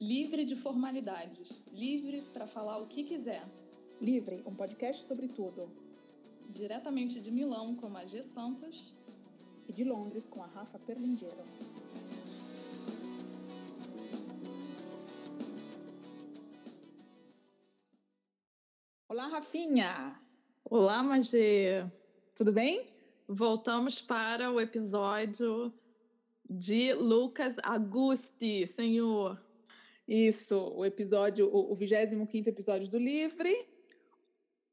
Livre de formalidades, livre para falar o que quiser. Livre, um podcast sobre tudo. Diretamente de Milão com a G Santos e de Londres com a Rafa Perlingeiro. Olá, Rafinha! Olá, Magê! Tudo bem? Voltamos para o episódio de Lucas Agusti, senhor. Isso, o episódio, o, o 25 episódio do Livre.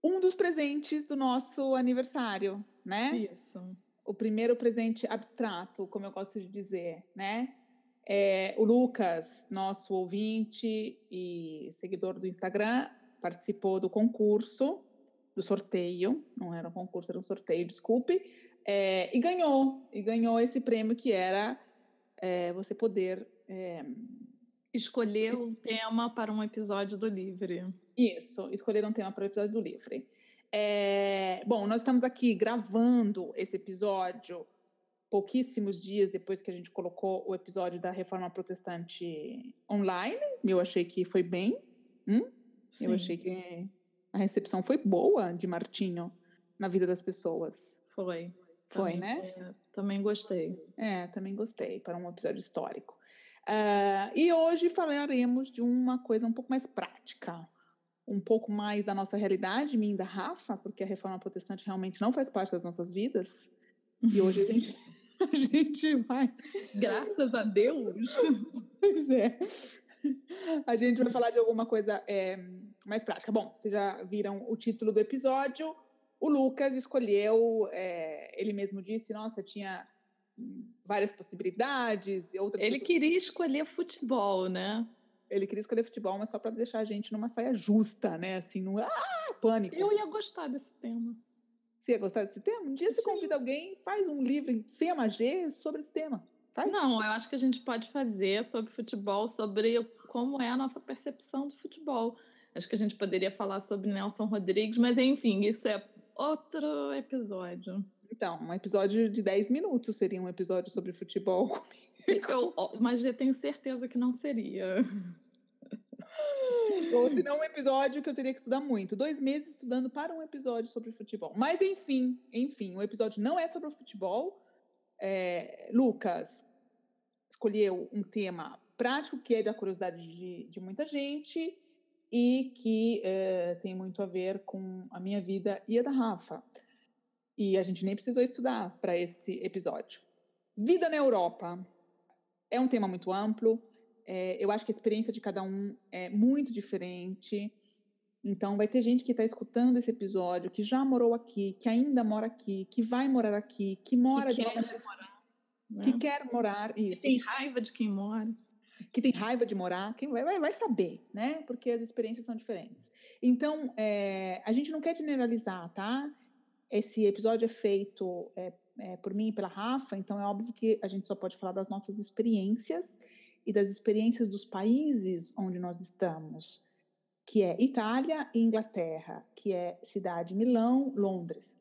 Um dos presentes do nosso aniversário, né? Isso. O primeiro presente abstrato, como eu gosto de dizer, né? É, o Lucas, nosso ouvinte e seguidor do Instagram, participou do concurso, do sorteio, não era um concurso, era um sorteio, desculpe, é, e ganhou, e ganhou esse prêmio que era é, você poder Escolher um tema para um episódio do Livre. Isso, escolher um tema para o episódio do Livre. É, bom, nós estamos aqui gravando esse episódio pouquíssimos dias depois que a gente colocou o episódio da Reforma Protestante online. Eu achei que foi bem. Hum? Eu achei que a recepção foi boa de Martinho na vida das pessoas. Foi. Foi, também, né? É, também gostei. É, também gostei, para um episódio histórico. Uh, e hoje falaremos de uma coisa um pouco mais prática, um pouco mais da nossa realidade, minha e da Rafa, porque a reforma protestante realmente não faz parte das nossas vidas. E hoje a gente, a gente vai. Graças a Deus! Pois é. A gente vai falar de alguma coisa é, mais prática. Bom, vocês já viram o título do episódio. O Lucas escolheu, é, ele mesmo disse, nossa, tinha várias possibilidades. Outras Ele pessoas... queria escolher futebol, né? Ele queria escolher futebol, mas só para deixar a gente numa saia justa, né? Assim, no ah, pânico. Eu ia gostar desse tema. Você ia gostar desse tema? Um dia você convida alguém, faz um livro sem AMG sobre esse tema. Faz. Não, eu acho que a gente pode fazer sobre futebol, sobre como é a nossa percepção do futebol. Acho que a gente poderia falar sobre Nelson Rodrigues, mas enfim, isso é outro episódio. Então, um episódio de 10 minutos seria um episódio sobre futebol Eu, mas eu tenho certeza que não seria. Ou se não, um episódio que eu teria que estudar muito. Dois meses estudando para um episódio sobre futebol. Mas enfim, enfim, o episódio não é sobre o futebol. É, Lucas escolheu um tema prático que é da curiosidade de, de muita gente e que é, tem muito a ver com a minha vida e a da Rafa. E a gente nem precisou estudar para esse episódio. Vida na Europa é um tema muito amplo. É, eu acho que a experiência de cada um é muito diferente. Então, vai ter gente que está escutando esse episódio, que já morou aqui, que ainda mora aqui, que vai morar aqui, que mora que de quer morar, né? que quer morar, isso. Que tem raiva de quem mora. Que tem raiva de morar, quem vai, vai, vai saber, né? Porque as experiências são diferentes. Então, é, a gente não quer generalizar, tá? Esse episódio é feito é, é, por mim e pela Rafa, então é óbvio que a gente só pode falar das nossas experiências e das experiências dos países onde nós estamos, que é Itália e Inglaterra, que é cidade Milão, Londres.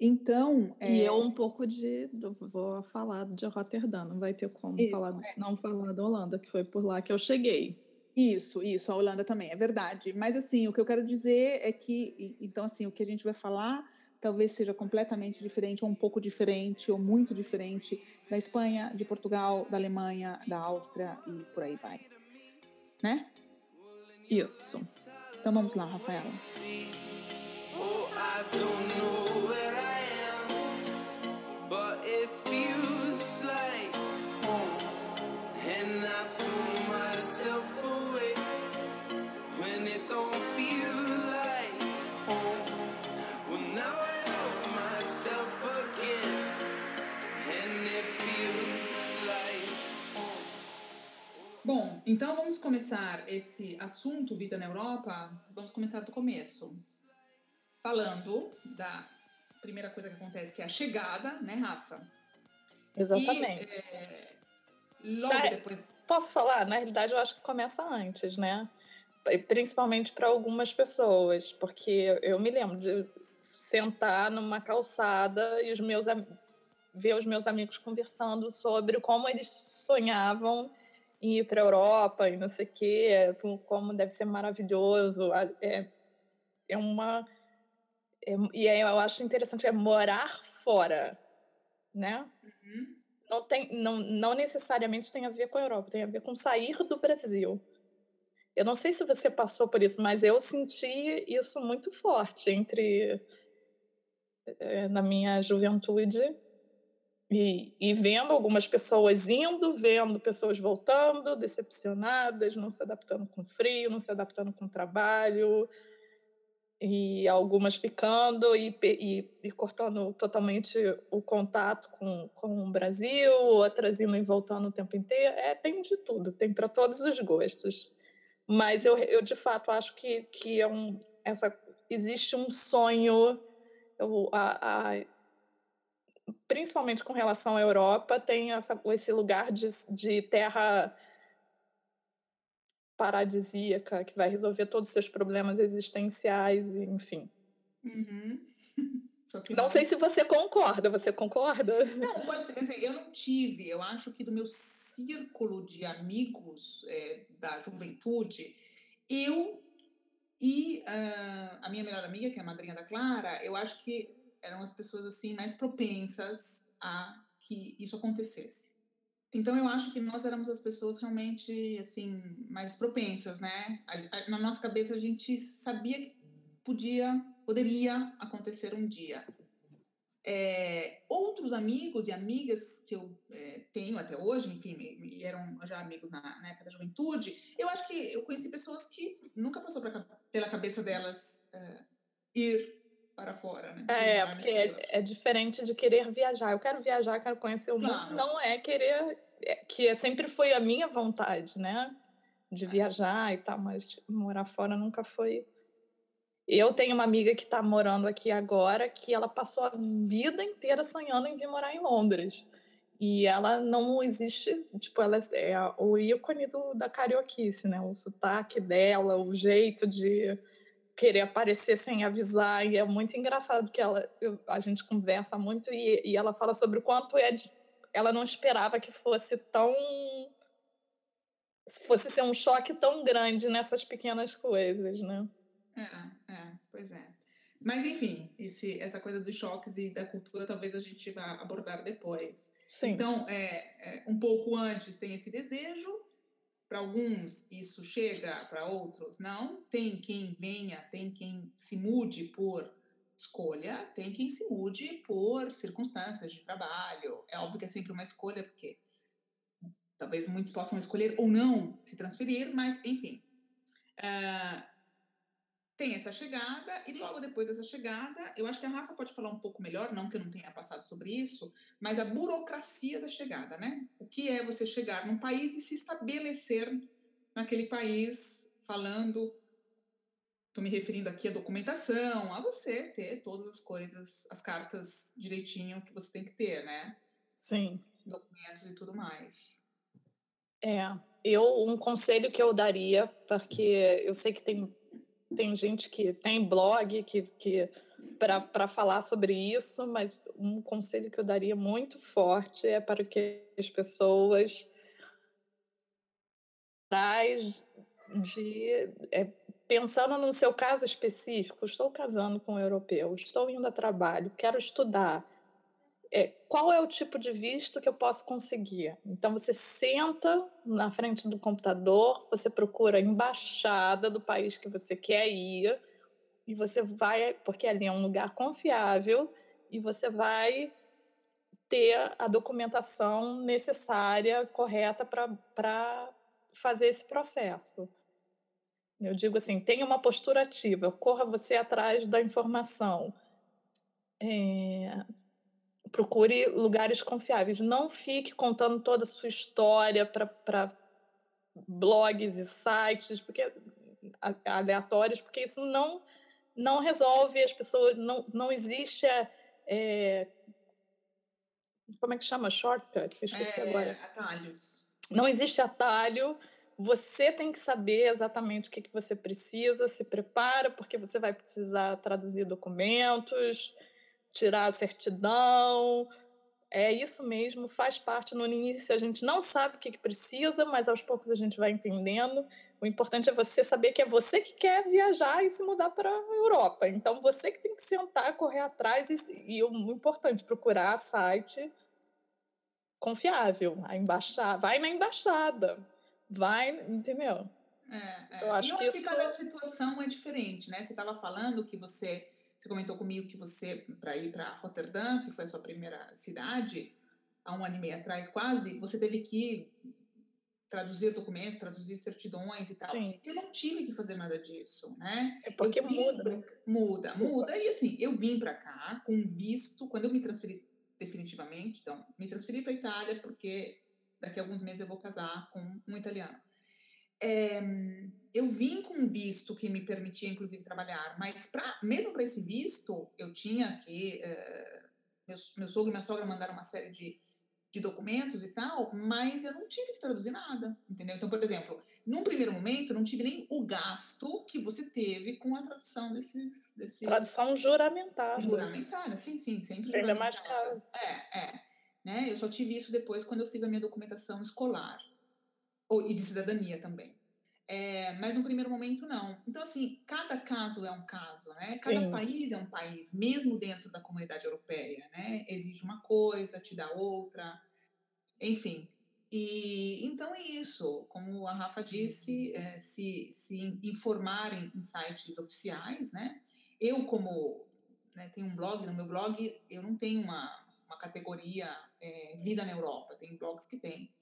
Então. É... E eu um pouco de. Vou falar de Roterdã, não vai ter como Isso, falar, é. não falar da Holanda, que foi por lá que eu cheguei. Isso, isso, a Holanda também, é verdade. Mas assim, o que eu quero dizer é que, então assim, o que a gente vai falar talvez seja completamente diferente, ou um pouco diferente, ou muito diferente da Espanha, de Portugal, da Alemanha, da Áustria e por aí vai. Né? Isso. Então vamos lá, Rafaela. Bom, então vamos começar esse assunto Vida na Europa. Vamos começar do começo. Falando da primeira coisa que acontece, que é a chegada, né, Rafa? Exatamente. E, é, logo da, depois. Posso falar? Na realidade, eu acho que começa antes, né? Principalmente para algumas pessoas, porque eu me lembro de sentar numa calçada e os meus ver os meus amigos conversando sobre como eles sonhavam em ir para a Europa e não sei o quê, como deve ser maravilhoso. É, é uma. É, e aí eu acho interessante é morar fora, né? Uhum. Não, tem, não, não necessariamente tem a ver com a Europa, tem a ver com sair do Brasil. Eu não sei se você passou por isso, mas eu senti isso muito forte entre é, na minha juventude e, e, vendo algumas pessoas indo, vendo pessoas voltando, decepcionadas, não se adaptando com frio, não se adaptando com trabalho, e algumas ficando e, e, e cortando totalmente o contato com, com o Brasil, outras indo e voltando o tempo inteiro. É, tem de tudo, tem para todos os gostos. Mas eu, eu de fato acho que, que é um, essa, existe um sonho, eu, a, a, principalmente com relação à Europa, tem essa, esse lugar de, de terra paradisíaca que vai resolver todos os seus problemas existenciais, enfim. Uhum. não, não sei se você concorda. Você concorda? Não, pode ser. Assim, eu não tive. Eu acho que do meu círculo de amigos é, da juventude, eu e uh, a minha melhor amiga, que é a madrinha da Clara, eu acho que eram as pessoas assim mais propensas a que isso acontecesse. Então eu acho que nós éramos as pessoas realmente assim mais propensas, né? Na nossa cabeça a gente sabia que podia, poderia acontecer um dia. É, outros amigos e amigas que eu é, tenho até hoje, enfim, eram já amigos na, na, época da juventude, eu acho que eu conheci pessoas que nunca passou pra, pela cabeça delas é, ir para fora, né? É, porque é, é, diferente de querer viajar. Eu quero viajar, quero conhecer o claro. mundo. Não é querer, é, que é, sempre foi a minha vontade, né? De viajar e tal, mas morar fora nunca foi. Eu tenho uma amiga que está morando aqui agora, que ela passou a vida inteira sonhando em vir morar em Londres. E ela não existe, tipo, ela é o ícone do, da carioquice, né? O sotaque dela, o jeito de querer aparecer sem avisar. E é muito engraçado que ela, eu, a gente conversa muito e, e ela fala sobre o quanto é de, ela não esperava que fosse tão fosse ser um choque tão grande nessas pequenas coisas, né? É, é, pois é. Mas enfim, esse, essa coisa dos choques e da cultura talvez a gente vá abordar depois. Sim. Então, é, é um pouco antes tem esse desejo, para alguns isso chega, para outros não. Tem quem venha, tem quem se mude por escolha, tem quem se mude por circunstâncias de trabalho. É óbvio que é sempre uma escolha, porque talvez muitos possam escolher ou não se transferir, mas enfim. Uh, tem essa chegada, e logo depois dessa chegada, eu acho que a Rafa pode falar um pouco melhor, não que eu não tenha passado sobre isso, mas a burocracia da chegada, né? O que é você chegar num país e se estabelecer naquele país, falando. Estou me referindo aqui à documentação, a você ter todas as coisas, as cartas direitinho que você tem que ter, né? Sim. Documentos e tudo mais. É, eu um conselho que eu daria, porque eu sei que tem tem gente que tem blog que, que para falar sobre isso, mas um conselho que eu daria muito forte é para que as pessoas traz de é, pensando no seu caso específico, estou casando com um europeu, estou indo a trabalho, quero estudar, é, qual é o tipo de visto que eu posso conseguir? Então, você senta na frente do computador, você procura a embaixada do país que você quer ir, e você vai, porque ali é um lugar confiável, e você vai ter a documentação necessária, correta para fazer esse processo. Eu digo assim, tenha uma postura ativa, corra você atrás da informação. É, procure lugares confiáveis. Não fique contando toda a sua história para blogs e sites porque aleatórios, porque isso não não resolve as pessoas. Não, não existe é, como é que chama shortcut? Esqueci é, agora. Atalhos. Não existe atalho. Você tem que saber exatamente o que, que você precisa, se prepara, porque você vai precisar traduzir documentos, tirar a certidão. é isso mesmo, faz parte. No início a gente não sabe o que, que precisa, mas aos poucos a gente vai entendendo. O importante é você saber que é você que quer viajar e se mudar para a Europa. Então, você que tem que sentar, correr atrás e, e o importante, procurar site confiável, a embaixada, vai na embaixada, vai, entendeu? É, é. Eu acho, e eu que, acho que cada situação é diferente, né? Você estava falando que você, você comentou comigo que você, para ir para Rotterdam, que foi a sua primeira cidade, há um ano e meio atrás quase, você teve que traduzir documentos, traduzir certidões e tal. Sim. Eu não tive que fazer nada disso, né? É porque muda. Pra... Muda, muda. E assim, eu vim para cá com visto, quando eu me transferi definitivamente, então, me transferi para Itália porque daqui a alguns meses eu vou casar com um italiano. É, eu vim com visto que me permitia, inclusive, trabalhar, mas pra, mesmo para esse visto, eu tinha que. É, meu, meu sogro e minha sogra mandaram uma série de de documentos e tal, mas eu não tive que traduzir nada, entendeu? Então, por exemplo, num primeiro momento, eu não tive nem o gasto que você teve com a tradução desses... Desse... Tradução juramentada. Juramentada, sim, sim, sempre Ainda mais caro. É, é. Né? Eu só tive isso depois quando eu fiz a minha documentação escolar. Ou, e de cidadania também. É, mas no primeiro momento não. Então, assim, cada caso é um caso, né? Cada Sim. país é um país, mesmo dentro da comunidade europeia, né? Exige uma coisa, te dá outra, enfim. E então é isso. Como a Rafa disse, é, se, se informarem em sites oficiais, né? Eu, como né, tenho um blog, no meu blog eu não tenho uma, uma categoria é, vida na Europa, tem blogs que tem.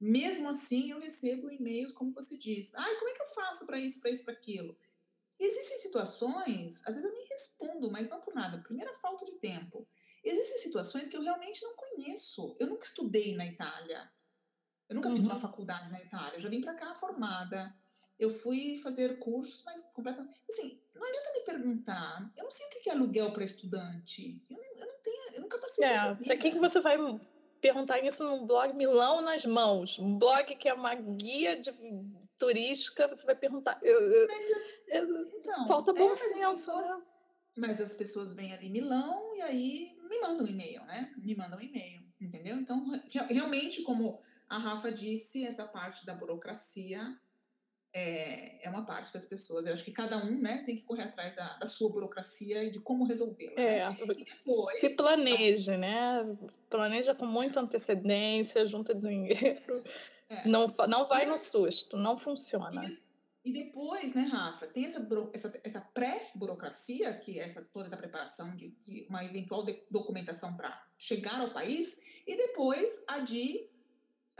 Mesmo assim, eu recebo e-mails, como você diz. Ai, como é que eu faço para isso, para isso, para aquilo? Existem situações, às vezes eu nem respondo, mas não por nada. Primeira falta de tempo. Existem situações que eu realmente não conheço. Eu nunca estudei na Itália. Eu nunca uhum. fiz uma uhum. faculdade na Itália. Eu já vim para cá formada. Eu fui fazer cursos, mas completamente. Assim, não adianta me perguntar. Eu não sei o que é aluguel para estudante. Eu, eu, não tenho, eu nunca passei é, por isso. O que, que você vai perguntar isso no blog Milão nas Mãos, um blog que é uma guia de turística, você vai perguntar. Eu, eu, eu, então, falta bom senso. Né? Mas as pessoas vêm ali Milão e aí me mandam um e-mail, né? Me mandam um e-mail, entendeu? Então, realmente, como a Rafa disse, essa parte da burocracia é, é uma parte das pessoas. Eu acho que cada um né, tem que correr atrás da, da sua burocracia e de como resolvê-la. É, né? depois, se planeje, né? Planeja com muita antecedência, junta dinheiro. É. Não, não vai no susto, não funciona. E, e depois, né, Rafa, tem essa, essa, essa pré-burocracia, que é essa, toda essa preparação de, de uma eventual de, documentação para chegar ao país, e depois a de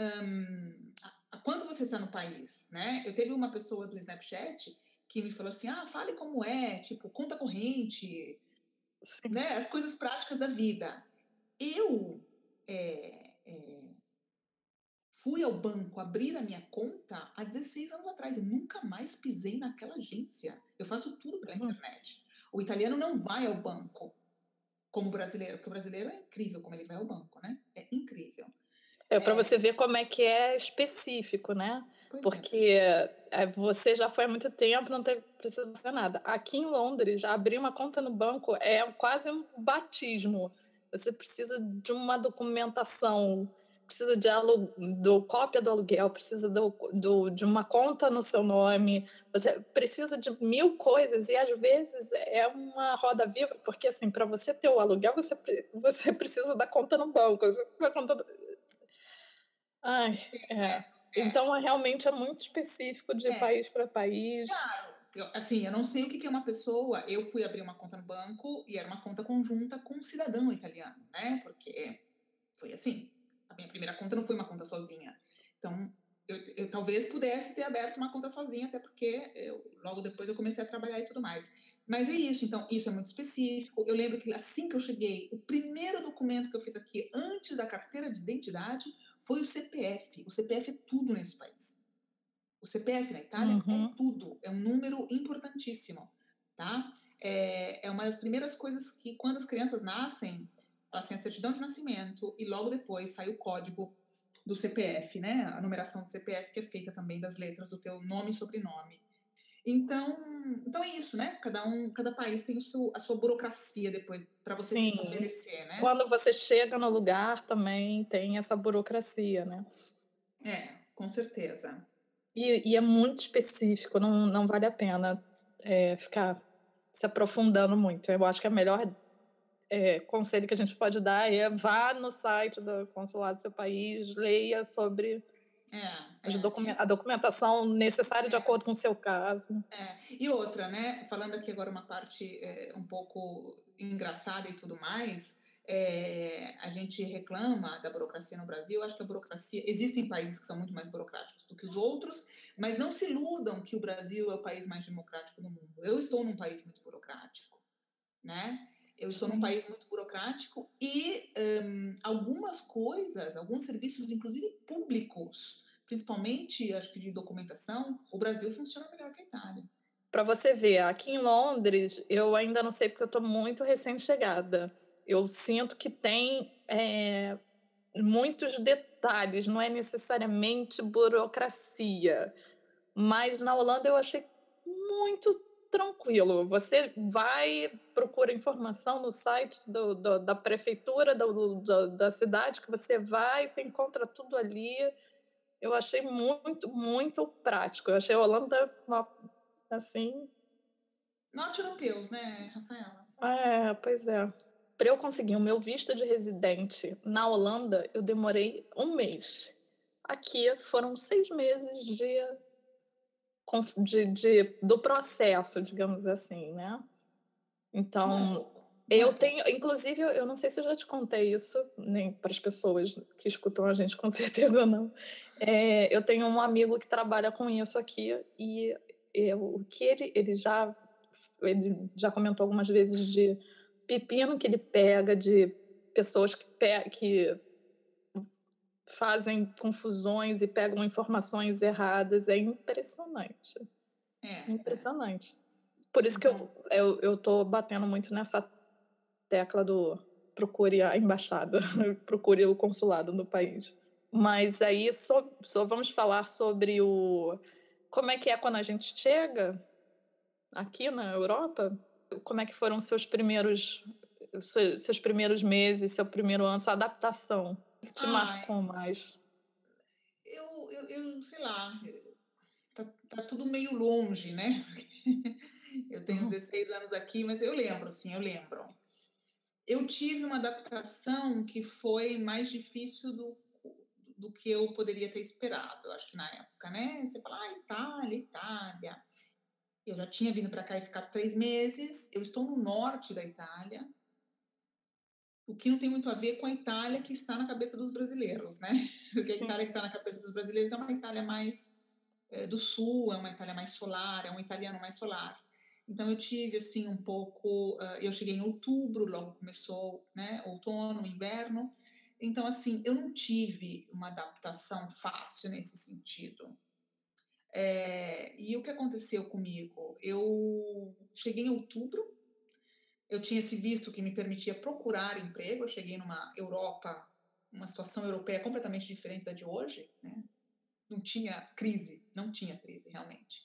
um, quando você está no país, né? Eu teve uma pessoa do Snapchat que me falou assim: ah, fale como é, tipo, conta corrente, né? As coisas práticas da vida. Eu é, é, fui ao banco abrir a minha conta há 16 anos atrás. Eu nunca mais pisei naquela agência. Eu faço tudo pela uhum. internet. O italiano não vai ao banco como o brasileiro, porque o brasileiro é incrível como ele vai ao banco, né? É incrível. É para você ver como é que é específico, né? Pois é. Porque é. você já foi há muito tempo, não teve, precisa fazer nada. Aqui em Londres, já abrir uma conta no banco é quase um batismo. Você precisa de uma documentação, precisa de do cópia do aluguel, precisa do, do, de uma conta no seu nome, você precisa de mil coisas e às vezes é uma roda viva, porque assim, para você ter o aluguel, você, você precisa da conta no banco. Você, conta, Ai, é. Então, é, realmente é muito específico de é. país para país. Claro. Eu, assim, eu não sei o que é uma pessoa. Eu fui abrir uma conta no banco e era uma conta conjunta com um cidadão italiano, né? Porque foi assim. A minha primeira conta não foi uma conta sozinha. Então, eu, eu, talvez pudesse ter aberto uma conta sozinha, até porque eu, logo depois eu comecei a trabalhar e tudo mais. Mas é isso, então, isso é muito específico. Eu lembro que assim que eu cheguei, o primeiro documento que eu fiz aqui, antes da carteira de identidade, foi o CPF. O CPF é tudo nesse país. O CPF na Itália é uhum. é tudo, é um número importantíssimo, tá? É, é uma das primeiras coisas que, quando as crianças nascem, elas têm a certidão de nascimento e logo depois sai o código do CPF, né? A numeração do CPF que é feita também das letras do teu nome e sobrenome. Então, então é isso, né? Cada um, cada país tem o seu, a sua burocracia depois para você Sim. se estabelecer, né? Quando você chega no lugar também tem essa burocracia, né? É, com certeza. E, e é muito específico, não, não vale a pena é, ficar se aprofundando muito. Eu acho que a melhor é, conselho que a gente pode dar é vá no site do consulado do seu país, leia sobre é, é. a documentação necessária de acordo com o seu caso. É. E outra, né? Falando aqui agora uma parte é, um pouco engraçada e tudo mais, é, a gente reclama da burocracia no Brasil. Acho que a burocracia. Existem países que são muito mais burocráticos do que os outros, mas não se iludam que o Brasil é o país mais democrático do mundo. Eu estou num país muito burocrático, né? Eu estou num país muito burocrático e um, algumas coisas, alguns serviços, inclusive públicos, principalmente, acho que de documentação, o Brasil funciona melhor que a Itália. Para você ver, aqui em Londres, eu ainda não sei porque eu estou muito recém-chegada. Eu sinto que tem é, muitos detalhes, não é necessariamente burocracia. Mas na Holanda eu achei muito tranquilo. Você vai, procura informação no site do, do, da prefeitura do, da cidade que você vai, você encontra tudo ali. Eu achei muito, muito prático. Eu achei a Holanda uma, assim. Norte europeus, né, Rafaela? É, pois é. Para eu conseguir o meu visto de residente na Holanda, eu demorei um mês. Aqui foram seis meses de de, de, do processo, digamos assim, né? Então, eu tenho, inclusive, eu não sei se eu já te contei isso, nem para as pessoas que escutam a gente, com certeza não. É, eu tenho um amigo que trabalha com isso aqui e o que ele, ele já ele já comentou algumas vezes de pepino que ele pega de pessoas que, pe que fazem confusões e pegam informações erradas. É impressionante. É. Impressionante. Por isso que eu, uhum. eu, eu tô batendo muito nessa tecla do procure a embaixada, procure o consulado no país. Mas aí só, só vamos falar sobre o como é que é quando a gente chega aqui na Europa. Como é que foram seus primeiros seus primeiros meses, seu primeiro ano, sua adaptação? Que te marcou mais? Eu, eu, eu sei lá, tá, tá tudo meio longe, né? eu tenho 16 uhum. anos aqui, mas eu lembro, sim, eu lembro. Eu tive uma adaptação que foi mais difícil do, do que eu poderia ter esperado, eu acho que na época, né? Você fala, ah, Itália, Itália. Eu já tinha vindo para cá e ficado três meses. Eu estou no norte da Itália, o que não tem muito a ver com a Itália que está na cabeça dos brasileiros, né? Porque a Itália que está na cabeça dos brasileiros é uma Itália mais é, do sul, é uma Itália mais solar, é um italiano mais solar. Então eu tive assim um pouco, uh, eu cheguei em outubro, logo começou, né, outono, inverno. Então assim, eu não tive uma adaptação fácil nesse sentido. É, e o que aconteceu comigo? Eu cheguei em outubro, eu tinha esse visto que me permitia procurar emprego. Eu cheguei numa Europa, uma situação europeia completamente diferente da de hoje, né? Não tinha crise, não tinha crise realmente.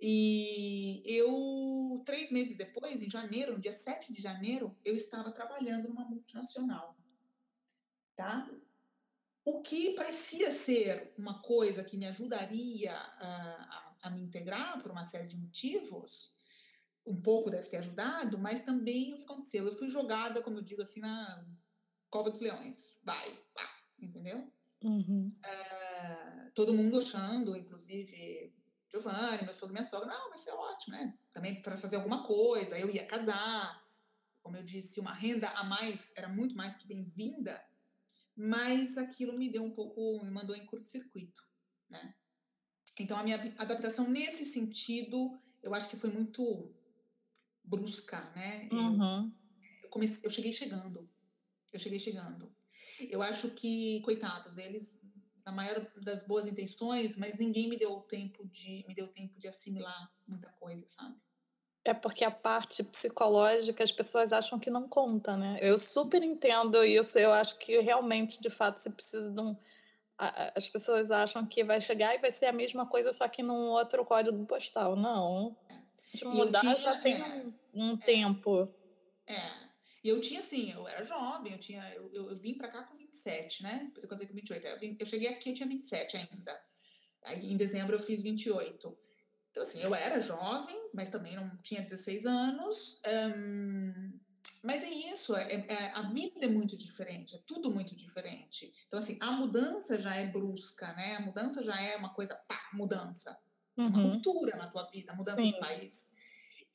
E eu, três meses depois, em janeiro, no dia 7 de janeiro, eu estava trabalhando numa multinacional. Tá? O que parecia ser uma coisa que me ajudaria a, a, a me integrar por uma série de motivos, um pouco deve ter ajudado, mas também o que aconteceu? Eu fui jogada, como eu digo assim, na cova dos leões. Vai, pá, entendeu? Uhum. Uh, todo mundo achando, inclusive Giovanni, meu sogro, minha sogra, não, vai ser ótimo, né? Também para fazer alguma coisa, eu ia casar. Como eu disse, uma renda a mais era muito mais que bem-vinda, mas aquilo me deu um pouco, me mandou em curto-circuito, né? Então, a minha adaptação nesse sentido, eu acho que foi muito brusca, né? Uhum. Eu, comecei, eu cheguei chegando. Eu cheguei chegando. Eu acho que, coitados, eles, na maior das boas intenções, mas ninguém me deu tempo de me deu tempo de assimilar muita coisa, sabe? É porque a parte psicológica as pessoas acham que não conta, né? Eu super entendo isso. Eu acho que realmente, de fato, você precisa de um as pessoas acham que vai chegar e vai ser a mesma coisa, só que num outro código postal. Não. De mudar tinha, já tem é, um, um é, tempo. É. E eu tinha, assim, eu era jovem, eu tinha, eu, eu, eu vim pra cá com 27, né? Eu casei com 28. Eu, vim, eu cheguei aqui, eu tinha 27 ainda. Aí em dezembro eu fiz 28. Então, assim, eu era jovem, mas também não tinha 16 anos. Mas é isso, é, é, a vida é muito diferente, é tudo muito diferente. Então, assim, a mudança já é brusca, né? A mudança já é uma coisa, pá, mudança. Uhum. Uma ruptura na tua vida, mudança Sim. de país.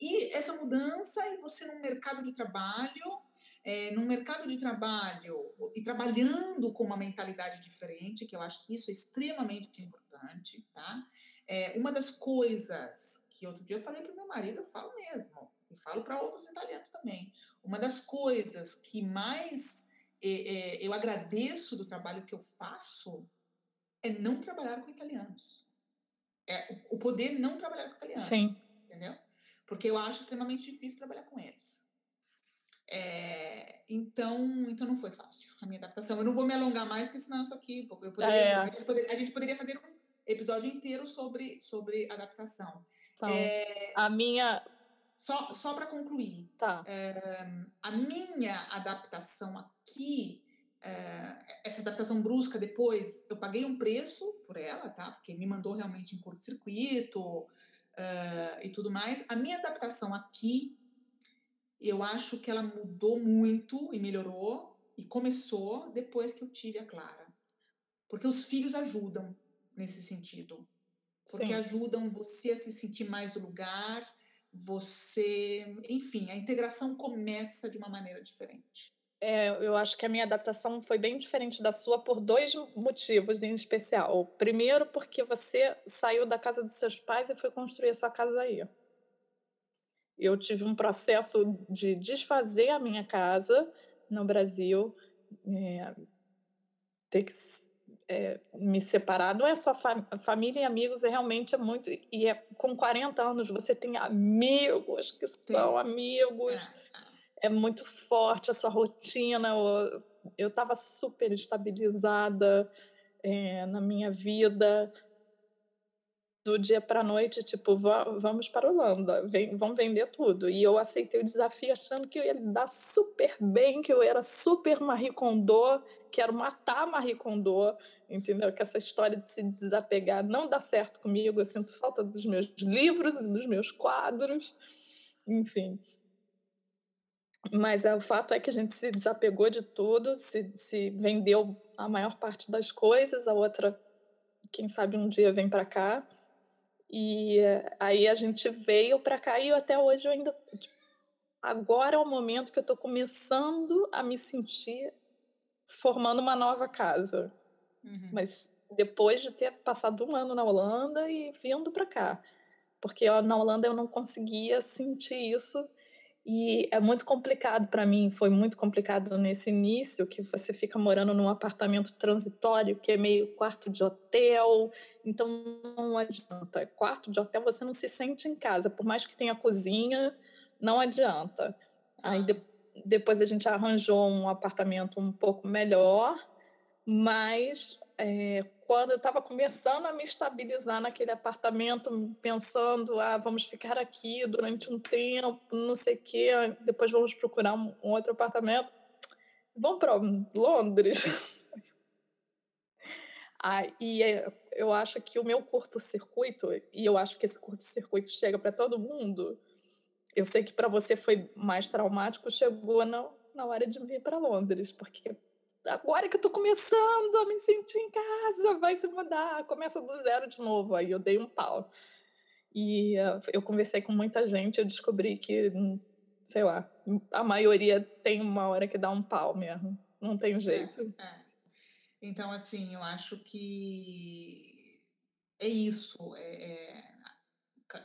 E essa mudança, e você num mercado de trabalho, é, num mercado de trabalho e trabalhando com uma mentalidade diferente, que eu acho que isso é extremamente importante, tá? É, uma das coisas que outro dia eu falei para o meu marido, eu falo mesmo, e falo para outros italianos também. Uma das coisas que mais é, eu agradeço do trabalho que eu faço é não trabalhar com italianos. É o poder não trabalhar com italianos. Sim. Entendeu? Porque eu acho extremamente difícil trabalhar com eles. É, então, então não foi fácil a minha adaptação. Eu não vou me alongar mais, porque senão isso aqui. Eu poderia, é. a, gente poderia, a, gente poderia, fazer um episódio inteiro sobre, sobre adaptação. Então, a minha. Só, só para concluir. Tá. É, a minha adaptação aqui, essa adaptação brusca depois, eu paguei um preço por ela, tá? Porque me mandou realmente em curto-circuito uh, e tudo mais. A minha adaptação aqui, eu acho que ela mudou muito e melhorou e começou depois que eu tive a Clara. Porque os filhos ajudam nesse sentido. Porque Sim. ajudam você a se sentir mais do lugar, você. Enfim, a integração começa de uma maneira diferente. É, eu acho que a minha adaptação foi bem diferente da sua por dois motivos em especial. Primeiro, porque você saiu da casa dos seus pais e foi construir a sua casa aí. Eu tive um processo de desfazer a minha casa no Brasil, é, ter que é, me separar. Não é só fam família e amigos, é realmente é muito. E é, com 40 anos você tem amigos que são amigos. É muito forte a sua rotina. Eu estava super estabilizada é, na minha vida. Do dia para a noite, tipo, vamos para a Holanda, vem, vamos vender tudo. E eu aceitei o desafio achando que eu ia lidar super bem, que eu era super Marie Kondo, quero matar Marie Kondo, entendeu? Que essa história de se desapegar não dá certo comigo, eu sinto falta dos meus livros e dos meus quadros, enfim. Mas é, o fato é que a gente se desapegou de tudo, se, se vendeu a maior parte das coisas, a outra, quem sabe um dia vem para cá. E eh, aí a gente veio para cá e até hoje eu ainda. Tipo, agora é o momento que eu estou começando a me sentir formando uma nova casa. Uhum. Mas depois de ter passado um ano na Holanda e vindo para cá. Porque na Holanda eu não conseguia sentir isso e é muito complicado para mim, foi muito complicado nesse início, que você fica morando num apartamento transitório, que é meio quarto de hotel, então não adianta. Quarto de hotel você não se sente em casa, por mais que tenha cozinha, não adianta. Aí de, depois a gente arranjou um apartamento um pouco melhor, mas é, quando eu estava começando a me estabilizar naquele apartamento, pensando, ah, vamos ficar aqui durante um tempo, não sei o quê, depois vamos procurar um, outro apartamento. Vamos para Londres. ah, e é, eu acho que o meu curto-circuito, e eu acho que esse curto-circuito chega para todo mundo, eu sei que para você foi mais traumático, chegou na, na hora de vir para Londres, porque agora que eu tô começando a me sentir em casa, vai se mudar, começa do zero de novo. Aí eu dei um pau. E uh, eu conversei com muita gente, eu descobri que, hum, sei lá, a maioria tem uma hora que dá um pau mesmo. Não tem jeito. É, é. Então, assim, eu acho que é isso. É, é,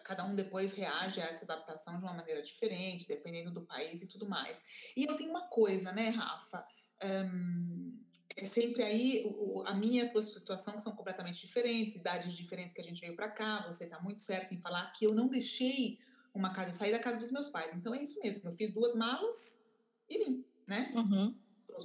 cada um depois reage a essa adaptação de uma maneira diferente, dependendo do país e tudo mais. E eu tenho uma coisa, né, Rafa? Um, é sempre aí, o, a minha e a tua situação são completamente diferentes, idades diferentes que a gente veio para cá. Você está muito certo em falar que eu não deixei uma casa, eu saí da casa dos meus pais. Então é isso mesmo, eu fiz duas malas e vim, né? Uhum.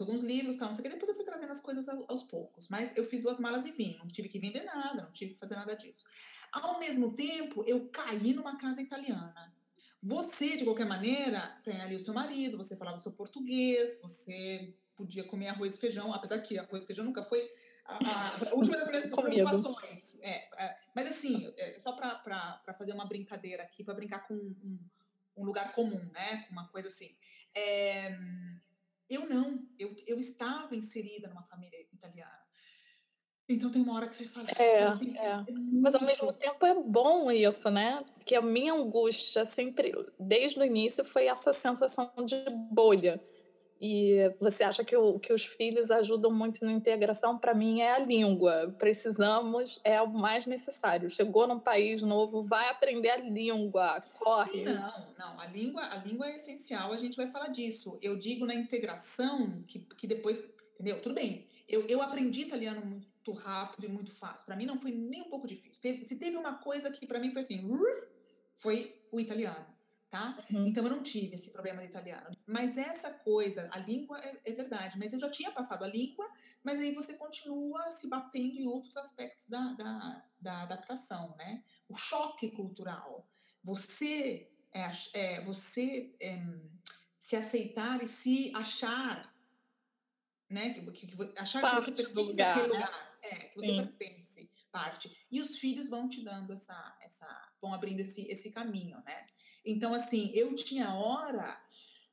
alguns livros, tal, não sei o que. Depois eu fui trazendo as coisas aos poucos. Mas eu fiz duas malas e vim. Não tive que vender nada, não tive que fazer nada disso. Ao mesmo tempo, eu caí numa casa italiana. Você, de qualquer maneira, tem ali o seu marido, você falava o seu português, você podia comer arroz e feijão, apesar que arroz e feijão nunca foi a, a última das minhas preocupações. É, é, mas assim, é, só para fazer uma brincadeira aqui, para brincar com um, um, lugar comum, né? Uma coisa assim. É, eu não, eu, eu estava inserida numa família italiana. Então tem uma hora que você fala. É, assim, é. é Mas ao mesmo tempo é bom isso, né? Que a minha angústia sempre, desde o início, foi essa sensação de bolha. E você acha que, o, que os filhos ajudam muito na integração? Para mim é a língua. Precisamos, é o mais necessário. Chegou num país novo, vai aprender a língua, corre. Sim, não, não. A língua, a língua é essencial, a gente vai falar disso. Eu digo na integração, que, que depois, entendeu? Tudo bem. Eu, eu aprendi italiano muito rápido e muito fácil. Para mim não foi nem um pouco difícil. Teve, se teve uma coisa que para mim foi assim, foi o italiano tá? Uhum. Então eu não tive esse problema de italiano. Mas essa coisa, a língua é, é, verdade, mas eu já tinha passado a língua, mas aí você continua se batendo em outros aspectos da, da, da adaptação, né? O choque cultural. Você é, é você é, se aceitar e se achar, né? Que, que, que achar parte que você pertence lugar, àquele né? lugar, é, que você Sim. pertence parte. E os filhos vão te dando essa, essa, vão abrindo esse, esse caminho, né? Então, assim, eu tinha hora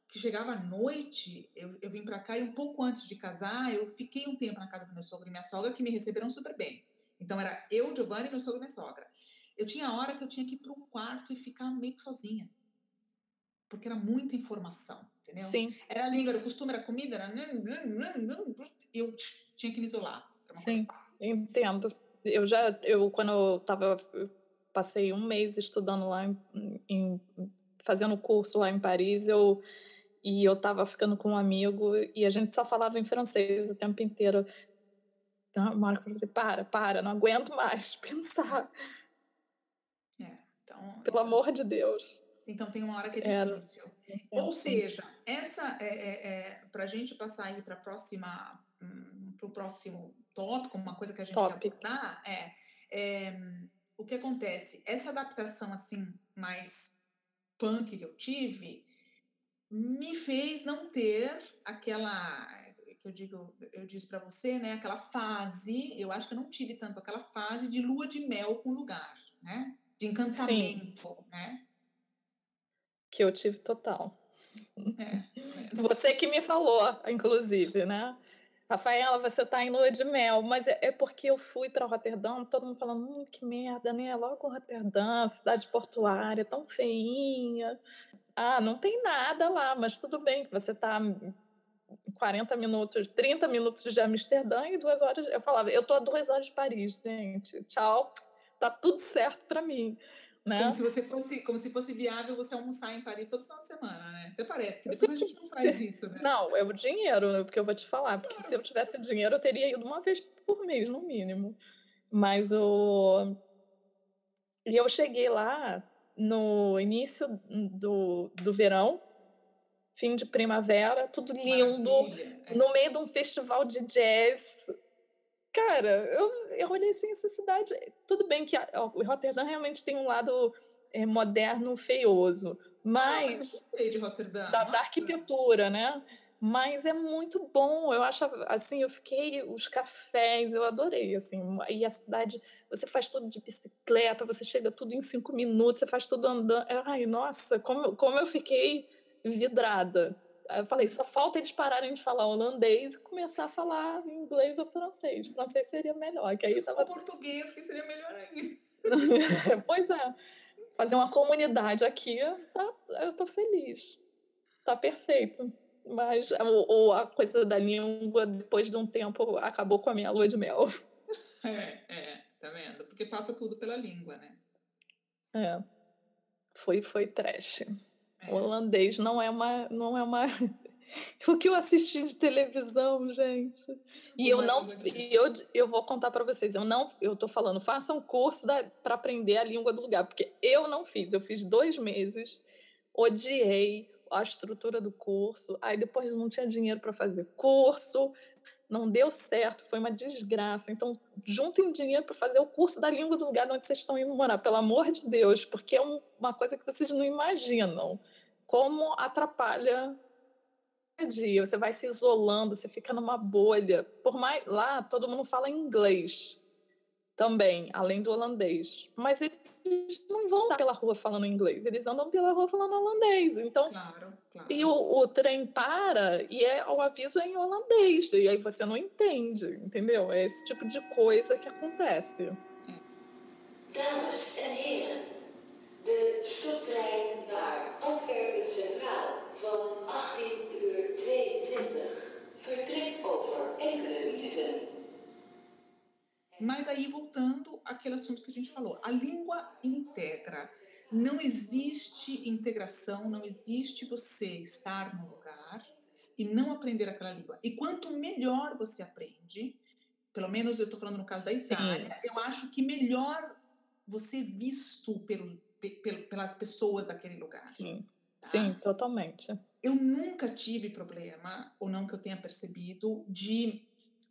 que chegava à noite, eu, eu vim para cá e um pouco antes de casar, eu fiquei um tempo na casa do meu sogro e minha sogra, que me receberam super bem. Então, era eu, Giovanni, meu sogro e minha sogra. Eu tinha hora que eu tinha que ir para um quarto e ficar meio que sozinha. Porque era muita informação, entendeu? Sim. Era a língua, era o costume, era a comida, era... Eu tinha que me isolar. Sim, entendo. Eu já, eu quando eu tava passei um mês estudando lá em, em fazendo curso lá em Paris, eu e eu tava ficando com um amigo e a gente só falava em francês o tempo inteiro. Então, uma hora que eu falei, para, para, não aguento mais pensar. É, então, Pelo então, amor de Deus. Então tem uma hora que é, difícil. É, Ou seja, essa é, é, é para a gente passar para próxima, hum, para o próximo tópico, uma coisa que a gente Topic. quer abordar, é, é o que acontece? Essa adaptação assim mais punk que eu tive me fez não ter aquela que eu digo, eu disse para você, né, aquela fase, eu acho que eu não tive tanto aquela fase de lua de mel com o lugar, né? De encantamento, Sim. né? Que eu tive total. É, é. Você que me falou, inclusive, né? Rafaela, você tá em lua de mel, mas é, é porque eu fui para Roterdã, todo mundo falando, hum, que merda, né? Logo Roterdã, cidade portuária, tão feinha. Ah, não tem nada lá, mas tudo bem que você tá 40 minutos, 30 minutos de Amsterdã e duas horas. Eu falava, eu tô a duas horas de Paris, gente. Tchau, tá tudo certo para mim. Né? Como se você fosse, como se fosse viável você almoçar em Paris todo final de semana, né? Até parece, porque depois a gente não faz isso, né? Não, é o dinheiro, né? porque eu vou te falar, porque claro. se eu tivesse dinheiro eu teria ido uma vez por mês, no mínimo. Mas o e eu cheguei lá no início do, do verão, fim de primavera, tudo lindo, Maravilha. no meio de um festival de jazz Cara, eu, eu olhei assim, essa cidade. Tudo bem que ó, Roterdã realmente tem um lado é, moderno, feioso, mas. Ah, mas de Roterdã. Da, da arquitetura, né? Mas é muito bom. Eu acho assim, eu fiquei os cafés, eu adorei assim. E a cidade, você faz tudo de bicicleta, você chega tudo em cinco minutos, você faz tudo andando. Ai, nossa, como, como eu fiquei vidrada. Eu falei, só falta eles pararem de falar holandês e começar a falar inglês ou francês. O francês seria melhor, que aí tava... O português, que seria melhor ainda. pois é. Fazer uma comunidade aqui, tá, eu tô feliz. Tá perfeito. Mas ou a coisa da língua, depois de um tempo, acabou com a minha lua de mel. É, é, tá vendo? Porque passa tudo pela língua, né? É. Foi, foi trash. O holandês não é uma. Não é uma... o que eu assisti de televisão, gente. E eu não. E eu, eu vou contar para vocês. Eu não. Eu tô falando, façam um curso para aprender a língua do lugar. Porque eu não fiz. Eu fiz dois meses, odiei. a estrutura do curso, aí depois não tinha dinheiro para fazer curso, não deu certo, foi uma desgraça. Então, juntem dinheiro para fazer o curso da língua do lugar onde vocês estão indo morar, pelo amor de Deus, porque é um, uma coisa que vocês não imaginam. Como atrapalha o dia, você vai se isolando, você fica numa bolha. Por mais lá, todo mundo fala inglês também, além do holandês. Mas eles não vão andar pela rua falando inglês, eles andam pela rua falando holandês. Então, claro, claro. e o, o, trem para e é, o aviso é em holandês, e aí você não entende, entendeu? É esse tipo de coisa que acontece. Dames en heren, de stoptrein naar Antwerpen Centraal van 18 uur 22 vertrekt over enkele minuten. Mas aí, voltando àquele assunto que a gente falou, a língua integra. Não existe integração, não existe você estar num lugar e não aprender aquela língua. E quanto melhor você aprende, pelo menos eu estou falando no caso da Itália, Sim. eu acho que melhor você é visto pelo, pelas pessoas daquele lugar. Sim, tá? Sim totalmente. Eu nunca tive problema, ou não que eu tenha percebido, de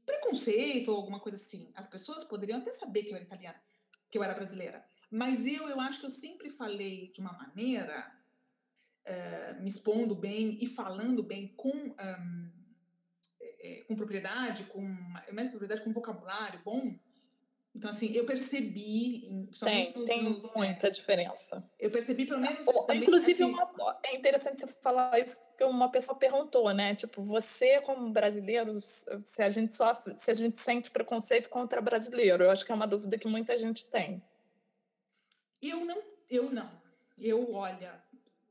preconceito ou alguma coisa assim. As pessoas poderiam até saber que eu era italiana, que eu era brasileira. Mas eu, eu acho que eu sempre falei de uma maneira, uh, me expondo bem e falando bem com, um, é, com propriedade, com mais propriedade, com vocabulário bom, então, assim, eu percebi. Tem, nos, tem nos, muita é, diferença. Eu percebi, pelo menos. Também, Inclusive, assim, uma, é interessante você falar isso, porque uma pessoa perguntou, né? Tipo, você, como brasileiro, se a gente sofre, se a gente sente preconceito contra brasileiro. Eu acho que é uma dúvida que muita gente tem. Eu não, eu não. Eu, olha,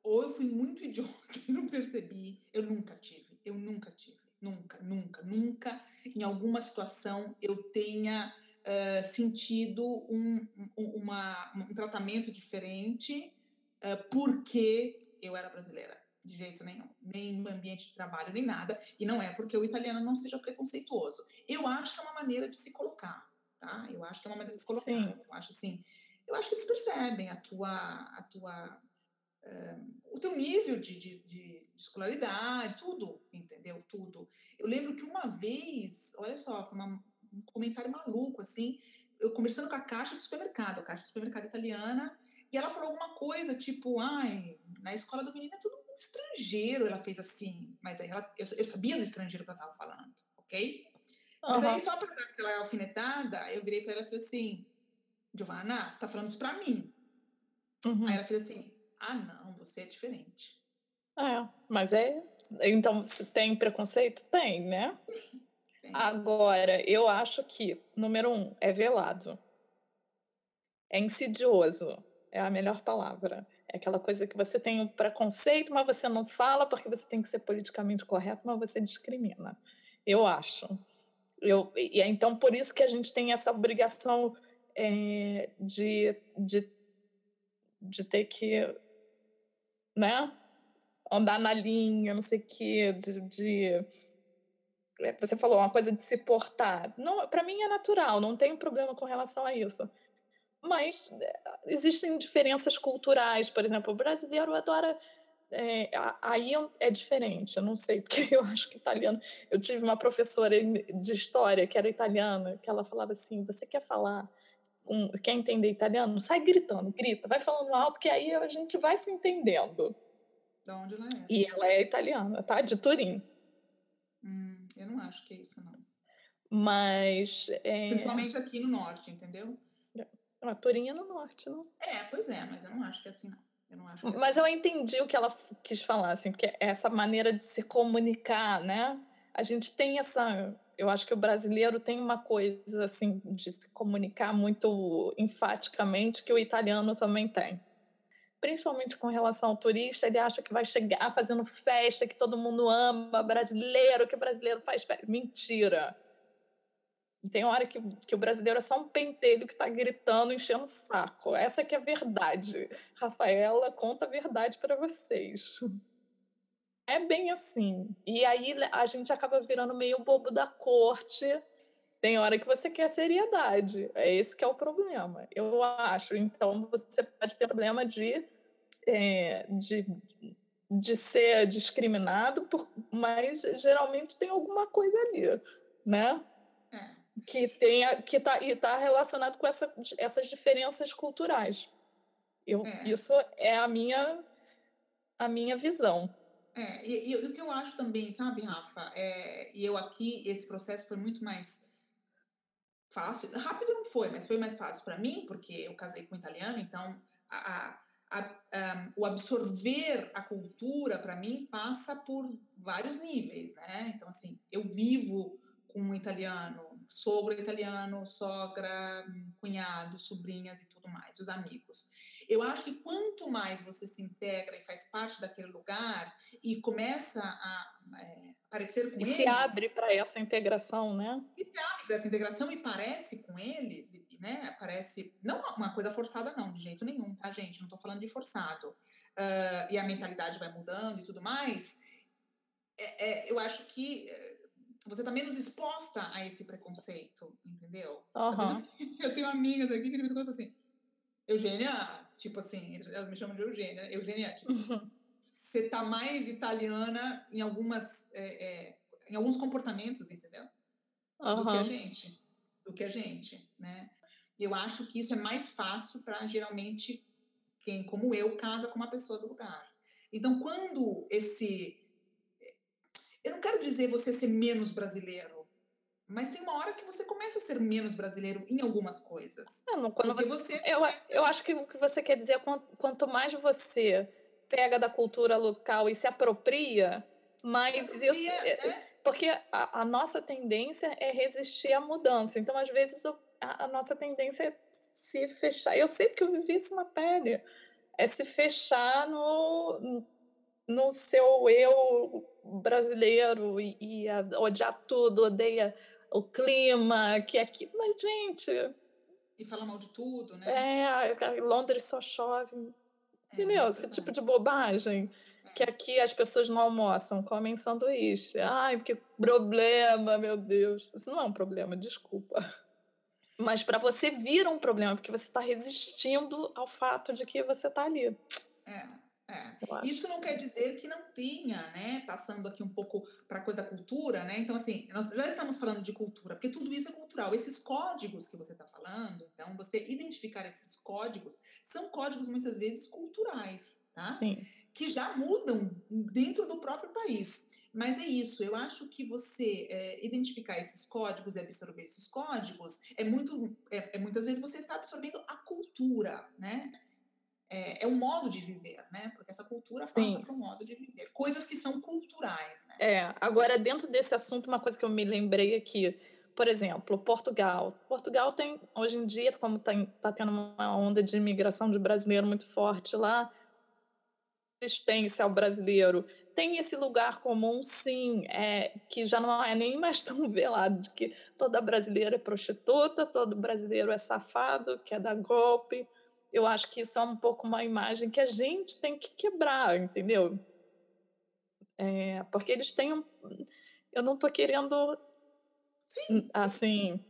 ou eu fui muito idiota e não percebi. Eu nunca tive. Eu nunca tive. Nunca, nunca, nunca, em alguma situação, eu tenha uh, sentido um, um, uma, um tratamento diferente uh, porque eu era brasileira. De jeito nenhum. Nem no ambiente de trabalho, nem nada. E não é porque o italiano não seja preconceituoso. Eu acho que é uma maneira de se colocar, tá? Eu acho que é uma maneira de se colocar. Sim. Eu acho assim... Eu acho que eles percebem a tua... A tua uh, o teu nível de, de, de, escolaridade, tudo, entendeu? Tudo. Eu lembro que uma vez, olha só, foi uma, um comentário maluco, assim, eu conversando com a caixa do supermercado, a caixa do supermercado italiana, e ela falou alguma coisa, tipo, ai, na escola do menino é tudo muito estrangeiro, ela fez assim, mas aí ela, eu, eu sabia do estrangeiro que ela estava falando, ok? Uhum. Mas aí, só para dar aquela alfinetada, eu virei para ela e falei assim, Giovanna, você está falando isso para mim. Uhum. Aí ela fez assim, ah, não, você é diferente. É, mas é. Então, se tem preconceito? Tem, né? Agora, eu acho que, número um, é velado. É insidioso. É a melhor palavra. É aquela coisa que você tem um preconceito, mas você não fala porque você tem que ser politicamente correto, mas você discrimina. Eu acho. Eu, e é então por isso que a gente tem essa obrigação é, de, de, de ter que né, andar na linha, não sei o quê, de, de você falou uma coisa de se portar. Não, para mim é natural, não tenho problema com relação a isso. Mas é, existem diferenças culturais, por exemplo, o brasileiro adora é, aí é diferente, eu não sei, porque eu acho que italiano. Eu tive uma professora de história que era italiana, que ela falava assim: você quer falar, quer entender italiano? Sai gritando, grita, vai falando alto, que aí a gente vai se entendendo. De onde ela é? E ela é italiana, tá? De Turim. Hum. Eu não acho que é isso, não. Mas. É... Principalmente aqui no norte, entendeu? A Turinha no norte, não? É, pois é, mas eu não acho que é assim, não. Eu não acho é mas assim. eu entendi o que ela quis falar, assim, porque essa maneira de se comunicar, né? A gente tem essa. Eu acho que o brasileiro tem uma coisa, assim, de se comunicar muito enfaticamente que o italiano também tem principalmente com relação ao turista, ele acha que vai chegar fazendo festa, que todo mundo ama brasileiro, que brasileiro faz festa. Mentira! Tem hora que, que o brasileiro é só um pentelho que está gritando, enchendo o saco. Essa que é a verdade. Rafaela conta a verdade para vocês. É bem assim. E aí a gente acaba virando meio bobo da corte. Tem hora que você quer seriedade. É esse que é o problema, eu acho. Então você pode ter problema de, é, de de ser discriminado, por, mas geralmente tem alguma coisa ali, né? É. Que tenha que tá e está relacionado com essa, essas diferenças culturais. Eu, É. Isso é a minha a minha visão. É, e, e o que eu acho também, sabe, Rafa? É, e eu aqui, esse processo foi muito mais fácil. Rápido não foi, mas foi mais fácil para mim, porque eu casei com um italiano, então a, a- a- o absorver a cultura, para mim, passa por vários níveis, né? Então, assim, eu vivo com um italiano, sogro italiano, sogra, cunhado, sobrinhas e tudo mais, os amigos. Eu acho que quanto mais você se integra e faz parte daquele lugar e começa a é, aparecer com E eles, se abre para essa integração, né? e se abre para essa integração e parece com eles, né? Parece não uma coisa forçada não, de jeito nenhum, tá, gente? Não estou falando de forçado. Ah, e a mentalidade vai mudando e tudo mais. É, é, eu acho que é, você está menos exposta a esse preconceito, entendeu? Às vezes Aham. eu, eu tenho amigas aqui que de vez em quando falam assim, Eugênia, tipo assim, elas me chamam de Eugênia? Eugênia, tipo, Uhum. você tá mais italiana em algumas é, é, em alguns comportamentos, entendeu? Do que a gente, do que a gente, né? Eu acho que isso é mais fácil para geralmente quem, como eu, casa com uma pessoa do lugar. Então, quando esse eu não quero dizer você ser menos brasileiro, mas tem uma hora que você começa a ser menos brasileiro em algumas coisas. É, não, quando você- você eu, eu acho que o que você quer dizer é quanto, quanto mais você pega da cultura local e se apropria, mais isso. apropria, é- né? Porque a, a nossa tendência é resistir à mudança. Então, às vezes, a, a nossa tendência é se fechar. Eu sei porque eu vivi isso na pele. É se fechar no, no seu eu brasileiro e, e a- odiar tudo, odeia o clima, que aqui. Mas, gente, E fala mal de tudo, né? é, Londres só chove. É, Entendeu? é Esse tipo de bobagem. Que aqui as pessoas não almoçam, comem sanduíche. Ai, que problema, meu Deus. Isso não é um problema, desculpa. Mas para você vira um problema, porque você está resistindo ao fato de que você está ali. É, é. Isso não quer dizer que não tenha, né? Passando aqui um pouco para a coisa da cultura, né? Então, assim, nós já estamos falando de cultura, porque tudo isso é cultural. Esses códigos que você está falando, então, você identificar esses códigos, são códigos muitas vezes culturais, tá? Sim. que já mudam dentro do próprio país. Mas é isso, eu acho que você é, identificar esses códigos e absorver esses códigos é muito, é, é muitas vezes você está absorvendo a cultura, né? É, é um modo de viver, né? Porque essa cultura Sim. passa para um modo de viver. Coisas que são culturais, né? É, agora dentro desse assunto, uma coisa que eu me lembrei aqui, por exemplo, Portugal. Portugal tem, hoje em dia, como está tendo uma onda de imigração de brasileiro muito forte lá, resistência ao brasileiro. Tem esse lugar comum, sim, é, que já não é nem mais tão velado, de que toda brasileira é prostituta, todo brasileiro é safado, quer dar golpe. Eu acho que isso é um pouco uma imagem que a gente tem que quebrar, entendeu? É, porque eles têm um. Eu não estou querendo. Sim, Assim.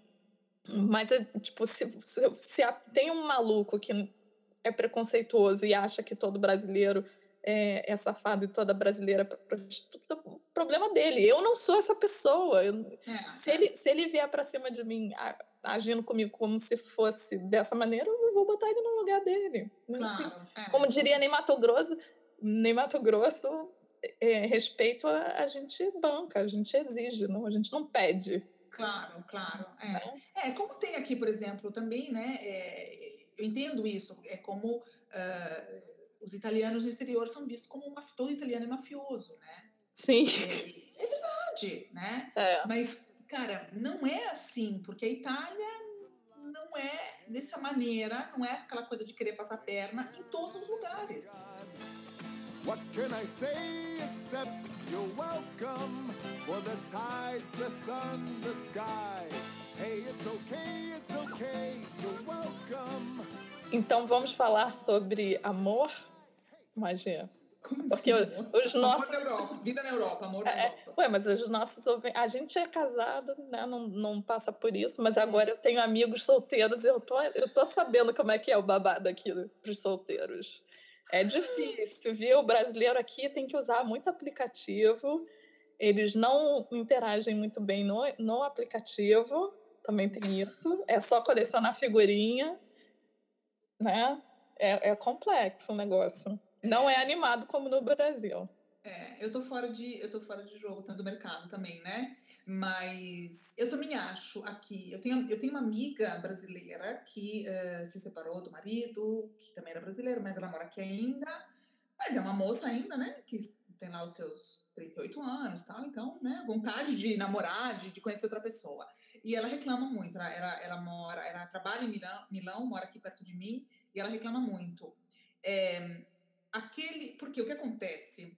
Mas, é, tipo, se, se, se tem um maluco que é preconceituoso e acha que todo brasileiro é, é safado e toda brasileira é prostituta, o problema dele. Eu não sou essa pessoa. Eu- é, se, ele, se ele vier para cima de mim agindo comigo como se fosse dessa maneira, eu vou botar ele no lugar dele. Assim, claro. é. como diria Ney Mato Grosso, Ney Mato Grosso, é, respeito a, a gente banca, a gente exige, não, a gente não pede. Claro, claro. É. Né? É, como tem aqui, por exemplo, também, né? é, eu entendo isso. É como ah, os italianos no exterior são vistos como uma, todo italiano é mafioso, né? Sim. É, é verdade, né? É. Mas, cara, não é assim, porque a Itália não é dessa maneira, não é aquela coisa de querer passar perna em todos os lugares. What can I say except you're welcome for the tides, the sun, the sky? Hey, it's okay, it's okay, you're welcome. Então vamos falar sobre amor, magia. Como Porque assim? os nossos. Amor na Europa, vida na Europa, amor na É, Europa. ué, mas os nossos. A gente é casado, né? Não, não passa por isso, mas agora eu tenho amigos solteiros e eu tô, eu tô sabendo como é que é o babado aqui pros solteiros. É difícil, viu? O brasileiro aqui tem que usar muito aplicativo. Eles não interagem muito bem no, no aplicativo. Também tem isso. É só colecionar figurinha, né? É, é complexo o negócio. Não é animado como no Brasil. É, eu tô fora de eu tô fora de jogo tá, do mercado também, né? Mas eu também acho aqui, eu tenho, eu tenho uma amiga brasileira que uh, se separou do marido, que também era brasileiro, mas ela mora aqui ainda. Mas é uma moça ainda, né? Que tem lá os seus 38 anos tal, então, né? Vontade de namorar, de, de conhecer outra pessoa. E ela reclama muito, ela, ela, ela mora, ela trabalha em Milão, Milão, mora aqui perto de mim, e ela reclama muito. É, aquele, porque o que acontece?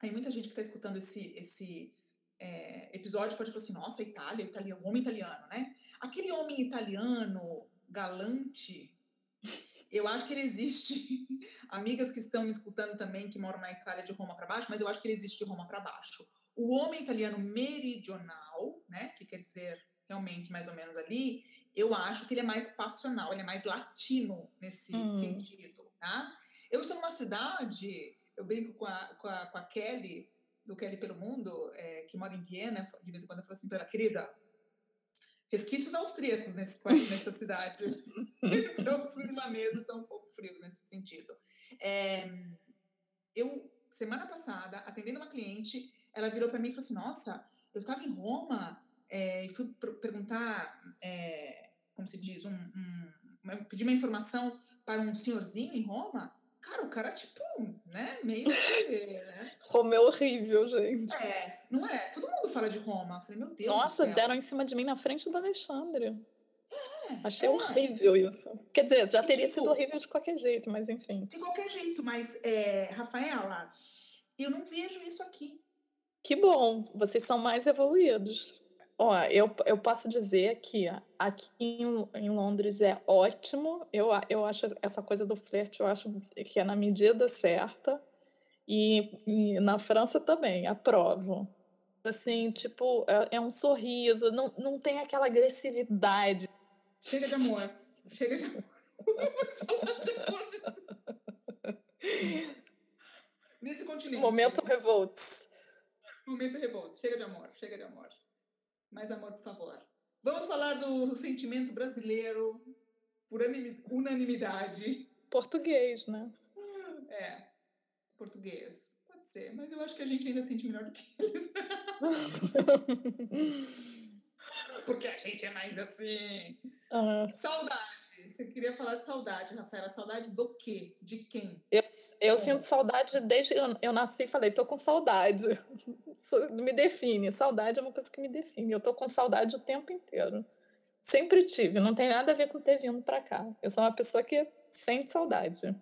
Tem muita gente que está escutando esse, esse é, episódio pode falar assim, nossa, Itália, italiano, homem italiano, né? Aquele homem italiano galante, eu acho que ele existe. Amigas que estão me escutando também, que moram na Itália de Roma para baixo, mas eu acho que ele existe de Roma para baixo. O homem italiano meridional, né, que quer dizer realmente mais ou menos ali, eu acho que ele é mais passional, ele é mais latino nesse hum. sentido, tá? Eu estou numa cidade, eu brinco com a, com a, com a Kelly, do Kelly pelo Mundo, é, que mora em Viena, de vez em quando eu falo assim para querida, resquícios austríacos nesse país, nessa cidade. então, os milaneses são um pouco frios nesse sentido. É, eu, semana passada, atendendo uma cliente, ela virou para mim e falou assim, nossa, eu estava em Roma é, e fui perguntar, é, como se diz, um, um, pedir uma informação para um senhorzinho em Roma, Cara, o cara, tipo, né, meio que, né? Roma é horrível, gente. É, não é? Todo mundo fala de Roma. Eu falei, meu Deus Nossa, deram em cima de mim na frente do Alexandre. É, Achei é. horrível isso. Quer dizer, já teria tipo, sido horrível de qualquer jeito, mas enfim. De qualquer jeito, mas, é, Rafaela, eu não vejo isso aqui. Que bom, vocês são mais evoluídos. Ó, eu, eu posso dizer que aqui em, em, Londres é ótimo. Eu, eu acho essa coisa do flerte, eu acho que é na medida certa. E, e na França também, aprovo. Assim, tipo, é, é, um sorriso, não, não tem aquela agressividade. Chega de amor. Chega de amor. Nesse continente. Momento revolts. Momento revolts. Chega de amor, chega de amor. Mais amor, por favor. Vamos falar do sentimento brasileiro por unanimidade. Português, né? É, português. Pode ser, mas eu acho que a gente ainda sente melhor do que eles. Porque a gente é mais assim. Uhum. Saudade. Você queria falar de saudade, Rafaela. Saudade do quê? De quem? Eu, eu sinto saudade desde que eu, nasci falei, tô com saudade. me define. Saudade é uma coisa que me define. Eu tô com saudade o tempo inteiro. Sempre tive. Não tem nada a ver com ter vindo para cá. Eu sou uma pessoa que sente saudade.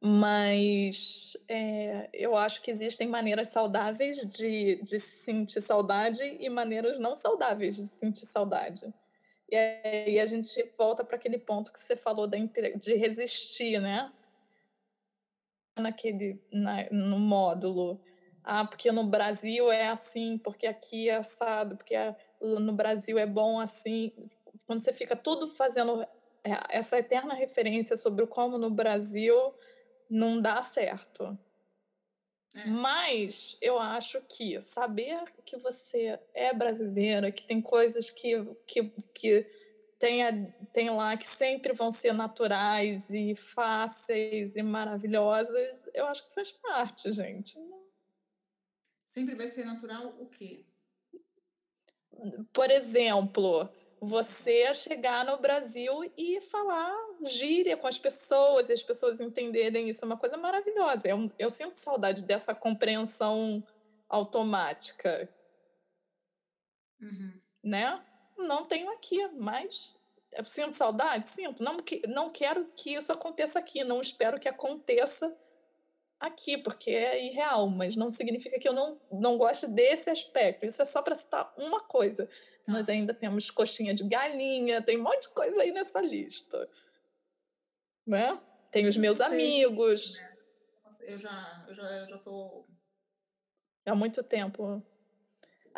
Mas é, eu acho que existem maneiras saudáveis de, de sentir saudade e maneiras não saudáveis de sentir saudade. E aí a gente volta para aquele ponto que você falou de resistir, né? Naquele, na, no módulo. Ah, porque no Brasil é assim, porque aqui é assado, porque é, no Brasil é bom assim. Quando você fica tudo fazendo é, essa eterna referência sobre como no Brasil não dá certo. É. Mas eu acho que saber que você é brasileira, que tem coisas que, que, que tem, tem lá que sempre vão ser naturais e fáceis e maravilhosas, eu acho que faz parte, gente. Sempre vai ser natural o quê? Por exemplo, você chegar no Brasil e falar gíria com as pessoas e as pessoas entenderem isso é uma coisa maravilhosa. Eu, eu sinto saudade dessa compreensão automática. Uhum. Né? Não tenho aqui, mas eu sinto saudade? Sinto. Não, não quero que isso aconteça aqui, não espero que aconteça aqui, porque é irreal, mas não significa que eu não, não goste desse aspecto. Isso é só para citar uma coisa. Tá. Nós ainda temos coxinha de galinha, tem um monte de coisa aí nessa lista. Né? Tem os meus amigos. Né? Eu já, eu já, eu já tô. Há muito tempo.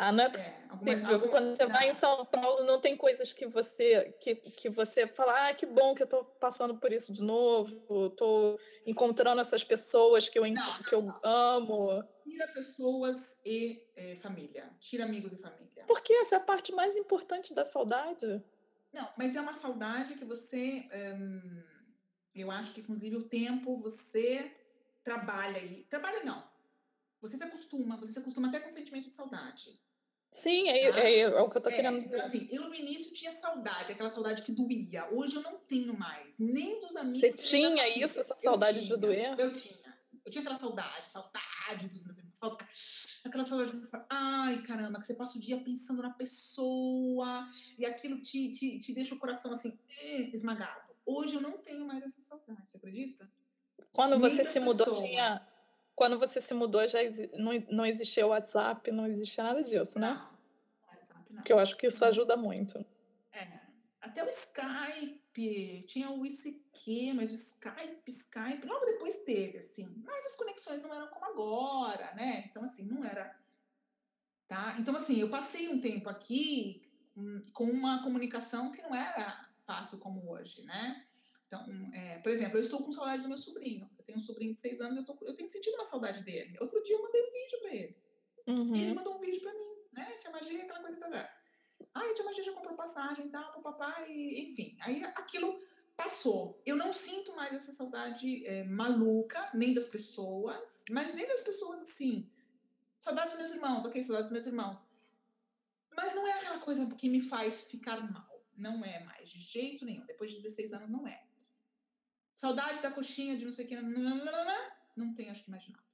Ah, não é É, possível. algumas- Quando você vai em não. São Paulo, não tem coisas que você que, que você fala, ah, que bom que eu tô passando por isso de novo, tô encontrando essas pessoas que eu, Não, não, que eu não. amo. Tira pessoas e eh, família. Tira amigos e família. Porque essa é a parte mais importante da saudade. Não, mas é uma saudade que você. hum, eu acho que, inclusive, o tempo você trabalha aí. Trabalha não. Você se acostuma, você se acostuma até com o sentimento de saudade. Sim, é, Tá? é, é o que eu tô É, querendo dizer. assim, eu no início tinha saudade, aquela saudade que doía. Hoje eu não tenho mais, nem dos amigos. Você tinha isso, essa Eu saudade de tinha, doer? Eu tinha. Eu tinha aquela saudade, saudade dos meus amigos, saudade, aquela saudade de ai caramba, que você passa o dia pensando na pessoa e aquilo te, te, te deixa o coração assim, esmagado. Hoje eu não tenho mais essa saudade, você acredita? Quando Nem você se mudou, pessoas. tinha. Quando você se mudou, já não, não existia o WhatsApp, não existia nada disso, né? Não, WhatsApp não. Porque eu acho que isso ajuda muito. É, até o Skype, tinha o ICQ, mas o Skype, Skype, logo depois teve, assim. Mas as conexões não eram como agora, né? Então, assim, não era. Tá? Então, assim, eu passei um tempo aqui hum, com uma comunicação que não era fácil como hoje, né? Então, é, por exemplo, eu estou com saudade do meu sobrinho. Eu tenho um sobrinho de seis anos, eu, tô, eu tenho sentido uma saudade dele. Outro dia eu mandei um vídeo para ele. Uhum. E ele mandou um vídeo pra mim, né? Tia Magia, aquela coisa. Tá, tá. Ai, tia Magia já comprou passagem e tal, pro papai, enfim. Aí aquilo passou. Eu não sinto mais essa saudade eh, maluca, nem das pessoas, mas nem das pessoas assim. Saudade dos meus irmãos, ok, saudade dos meus irmãos. Mas não é aquela coisa que me faz ficar mal. Não é mais, de jeito nenhum. Depois de 16 anos, não é. Saudade da coxinha de não sei o que, não tem, acho que mais nada.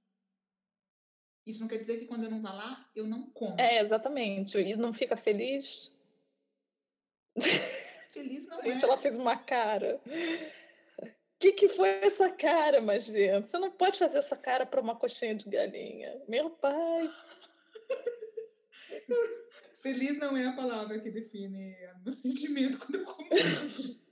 Isso não quer dizer que quando eu não vá lá, eu não como. É, exatamente. E não fica feliz? Feliz não Gente, é. ela fez uma cara. O que, que foi essa cara, Magia? Você não pode fazer essa cara para uma coxinha de galinha. Meu pai. Feliz não é a palavra que define o meu sentimento quando eu como.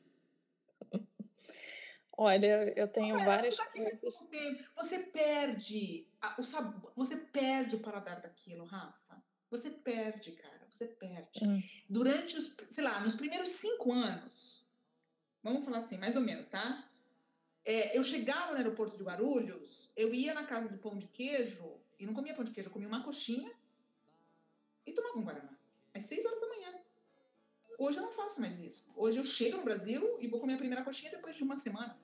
Olha, eu tenho Rafaela, várias você tá coisas. Você perde a- o sabor, você perde o paladar daquilo, Rafa. Você perde, cara. Você perde. Hum. Durante os, sei lá, nos primeiros cinco anos, vamos falar assim, mais ou menos, tá? É, eu chegava no aeroporto de Guarulhos, eu ia na casa do pão de queijo e não comia pão de queijo, eu comia uma coxinha e tomava um guaraná. Às seis horas da manhã. Hoje eu não faço mais isso. Hoje eu chego no Brasil e vou comer a primeira coxinha depois de uma semana.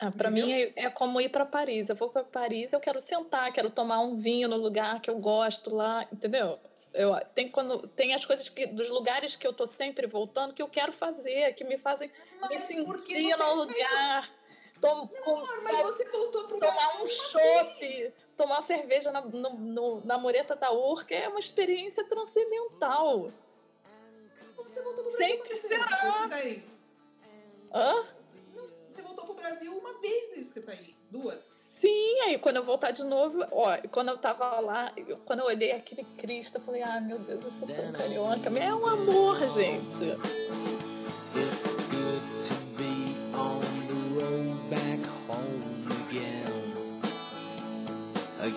Ah, para mim é, é como ir para Paris. Eu vou para Paris, eu quero sentar, quero tomar um vinho no lugar que eu gosto lá, entendeu? Eu, tem, quando, tem as coisas que, dos lugares que eu tô sempre voltando que eu quero fazer, que me fazem me Mas porque sentir no lugar. Tom, com- Amor, mas você voltou pro tomar um uma chopp, vez. tomar cerveja na, no, no- na mureta da Urca é uma experiência transcendental. Você voltou pro Brasil Sempre uma será. Hã? Brasil uma vez desde que tá aí. Duas. Sim, aí quando eu voltar de novo, ó, quando eu tava lá, eu- quando eu olhei aquele Cristo, eu falei, ah, meu Deus, eu sou tão carioca. É um amor, gente.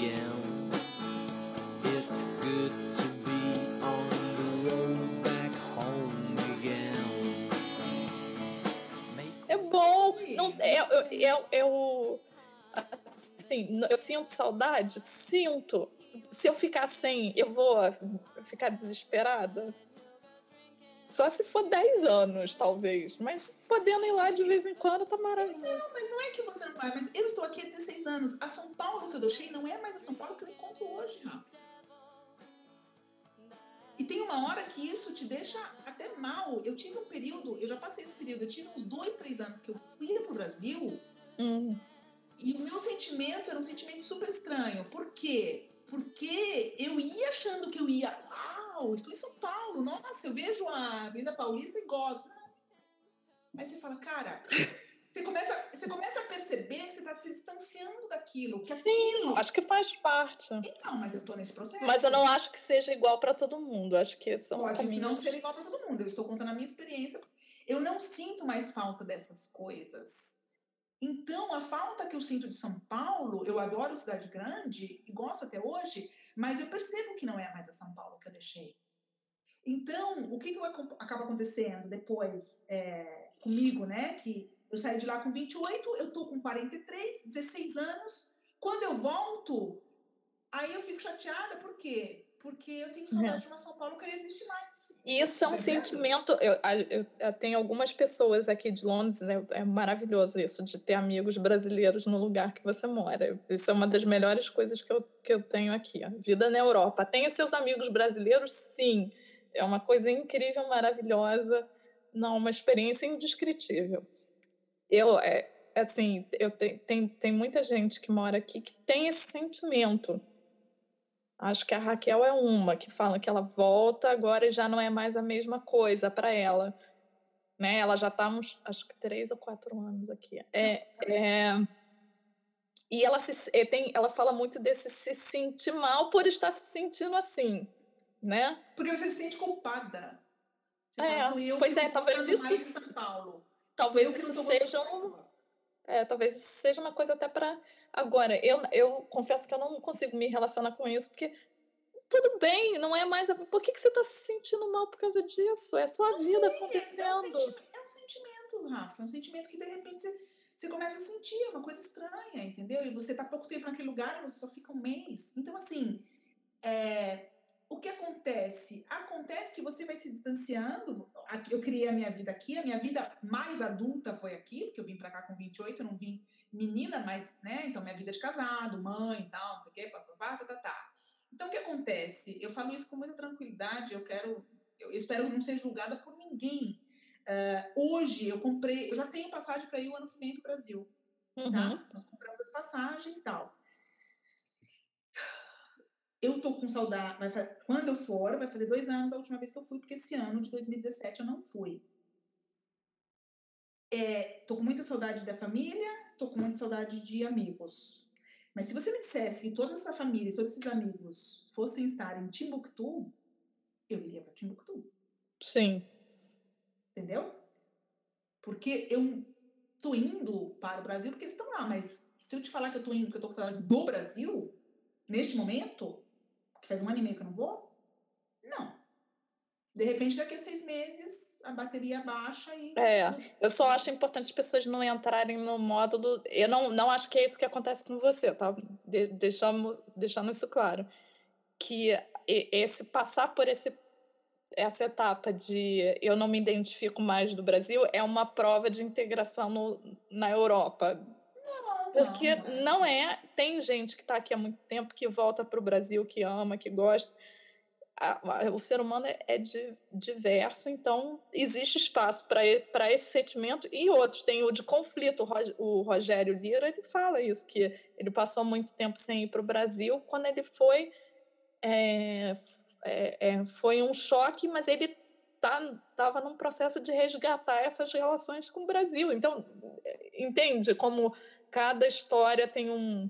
It's É bom. Não, eu, eu, eu, eu, assim, eu sinto saudade? Sinto. Se eu ficar sem, eu vou ficar desesperada? Só se for 10 anos, talvez. Mas podendo ir lá de vez em quando, tá maravilhoso. Não, mas não é que você não vai, mas eu estou aqui há 16 anos. A São Paulo que eu deixei não é mais a São Paulo que eu encontro hoje, Rafa. E tem uma hora que isso te deixa até mal. Eu tive um período, eu já passei esse período, eu tive uns dois, três anos que eu fui pro Brasil Hum. e o meu sentimento era um sentimento super estranho. Por quê? Porque eu ia achando que eu ia, uau, estou em São Paulo, nossa, eu vejo a Avenida Paulista e gosto. Aí você fala, cara, você começa, você começa a perceber que você está se distanciando daquilo, que aquilo. Acho que faz parte. Então, mas eu tô nesse processo. Mas eu não acho que seja igual para todo mundo. Acho que são Pode caminhos. não ser igual para todo mundo. Eu estou contando a minha experiência. Eu não sinto mais falta dessas coisas Então, a falta que eu sinto de São Paulo, eu adoro cidade grande e gosto até hoje, mas eu percebo que não é mais a São Paulo que eu deixei. Então, o que, que acaba acontecendo depois é, comigo, né? Que eu saí de lá com 28, eu tô com 43, 16 anos. Quando eu volto, aí eu fico chateada, por quê? Porque eu tenho saudade de uma São Paulo que não existe mais. Isso é um Tá sentimento. Eu, eu, eu tenho algumas pessoas aqui de Londres, né? é maravilhoso isso, de ter amigos brasileiros no lugar que você mora. Isso é uma das melhores coisas que eu, que eu tenho aqui. A vida na Europa. Tenha seus amigos brasileiros, sim. É uma coisa incrível, maravilhosa. Não, uma experiência indescritível. Eu, é, assim, eu te, tem, tem muita gente que mora aqui que tem esse sentimento. Acho que a Raquel é uma que fala que ela volta agora e já não é mais a mesma coisa para ela. Né? Ela já está uns, acho que três ou quatro anos aqui. É, é, e ela, se, eh, tem, ela fala muito desse se sentir mal por estar se sentindo assim, né? Porque você se sente culpada. Você É, fala, pois é, talvez isso- mais de São Paulo. Talvez que não isso seja um, É, talvez seja uma coisa até para agora. Eu, eu confesso que eu não consigo me relacionar com isso, porque tudo bem, não é mais. Por que, que você está se sentindo mal por causa disso? É só a vida É um, acontecendo. sentimento, é um sentimento, Rafa. É um sentimento que de repente você, você começa a sentir, é uma coisa estranha, entendeu? E você tá pouco tempo naquele lugar, você só fica um mês. Então, assim, é, o que acontece? Acontece que você vai se distanciando. Eu criei a minha vida aqui, a minha vida mais adulta foi aqui, porque eu vim pra cá com 28, eu não vim menina, mas, né? Então, minha vida de casado, mãe e tal, não sei o quê, papapá, tá, tá, tá. Então, o que acontece? Eu falo isso com muita tranquilidade, eu quero, eu espero não ser julgada por ninguém. Ah, hoje, eu comprei, eu já tenho passagem para ir o ano que vem para o Brasil Uhum. tá? Nós compramos as passagens e tal. Eu tô com saudade. quando eu for, vai fazer dois anos a última vez que eu fui, porque esse ano de 2017 eu não fui. É, tô com muita saudade da família, tô com muita saudade de amigos. Mas se você me dissesse que toda essa família, todos esses amigos fossem estar em Timbuktu, eu iria para Timbuktu Sim. entendeu? Porque eu tô indo para o Brasil porque eles estão lá, mas se eu te falar que eu tô indo porque eu tô com saudade do Brasil, neste momento, faz um ano e meio que eu não vou, não. De repente, daqui a seis meses, a bateria baixa e. É, Eu só acho importante as pessoas não entrarem no módulo. Eu não, não acho que é isso que acontece com você, tá? De, deixamos, deixando isso claro. Que esse passar por esse, essa etapa de eu não me identifico mais do Brasil é uma prova de integração no, na Europa. Porque não, não é. Tem gente que está aqui há muito tempo que volta para o Brasil, que ama, que gosta. O ser humano é, é di- diverso, então existe espaço para esse sentimento e outros. Tem o de conflito. O Rog- O Rogério Lira ele fala isso, que ele passou muito tempo sem ir para o Brasil. Quando ele foi, é, é, é, foi um choque, mas ele estava num processo de resgatar essas relações com o Brasil. Então, é, entende como cada história tem um.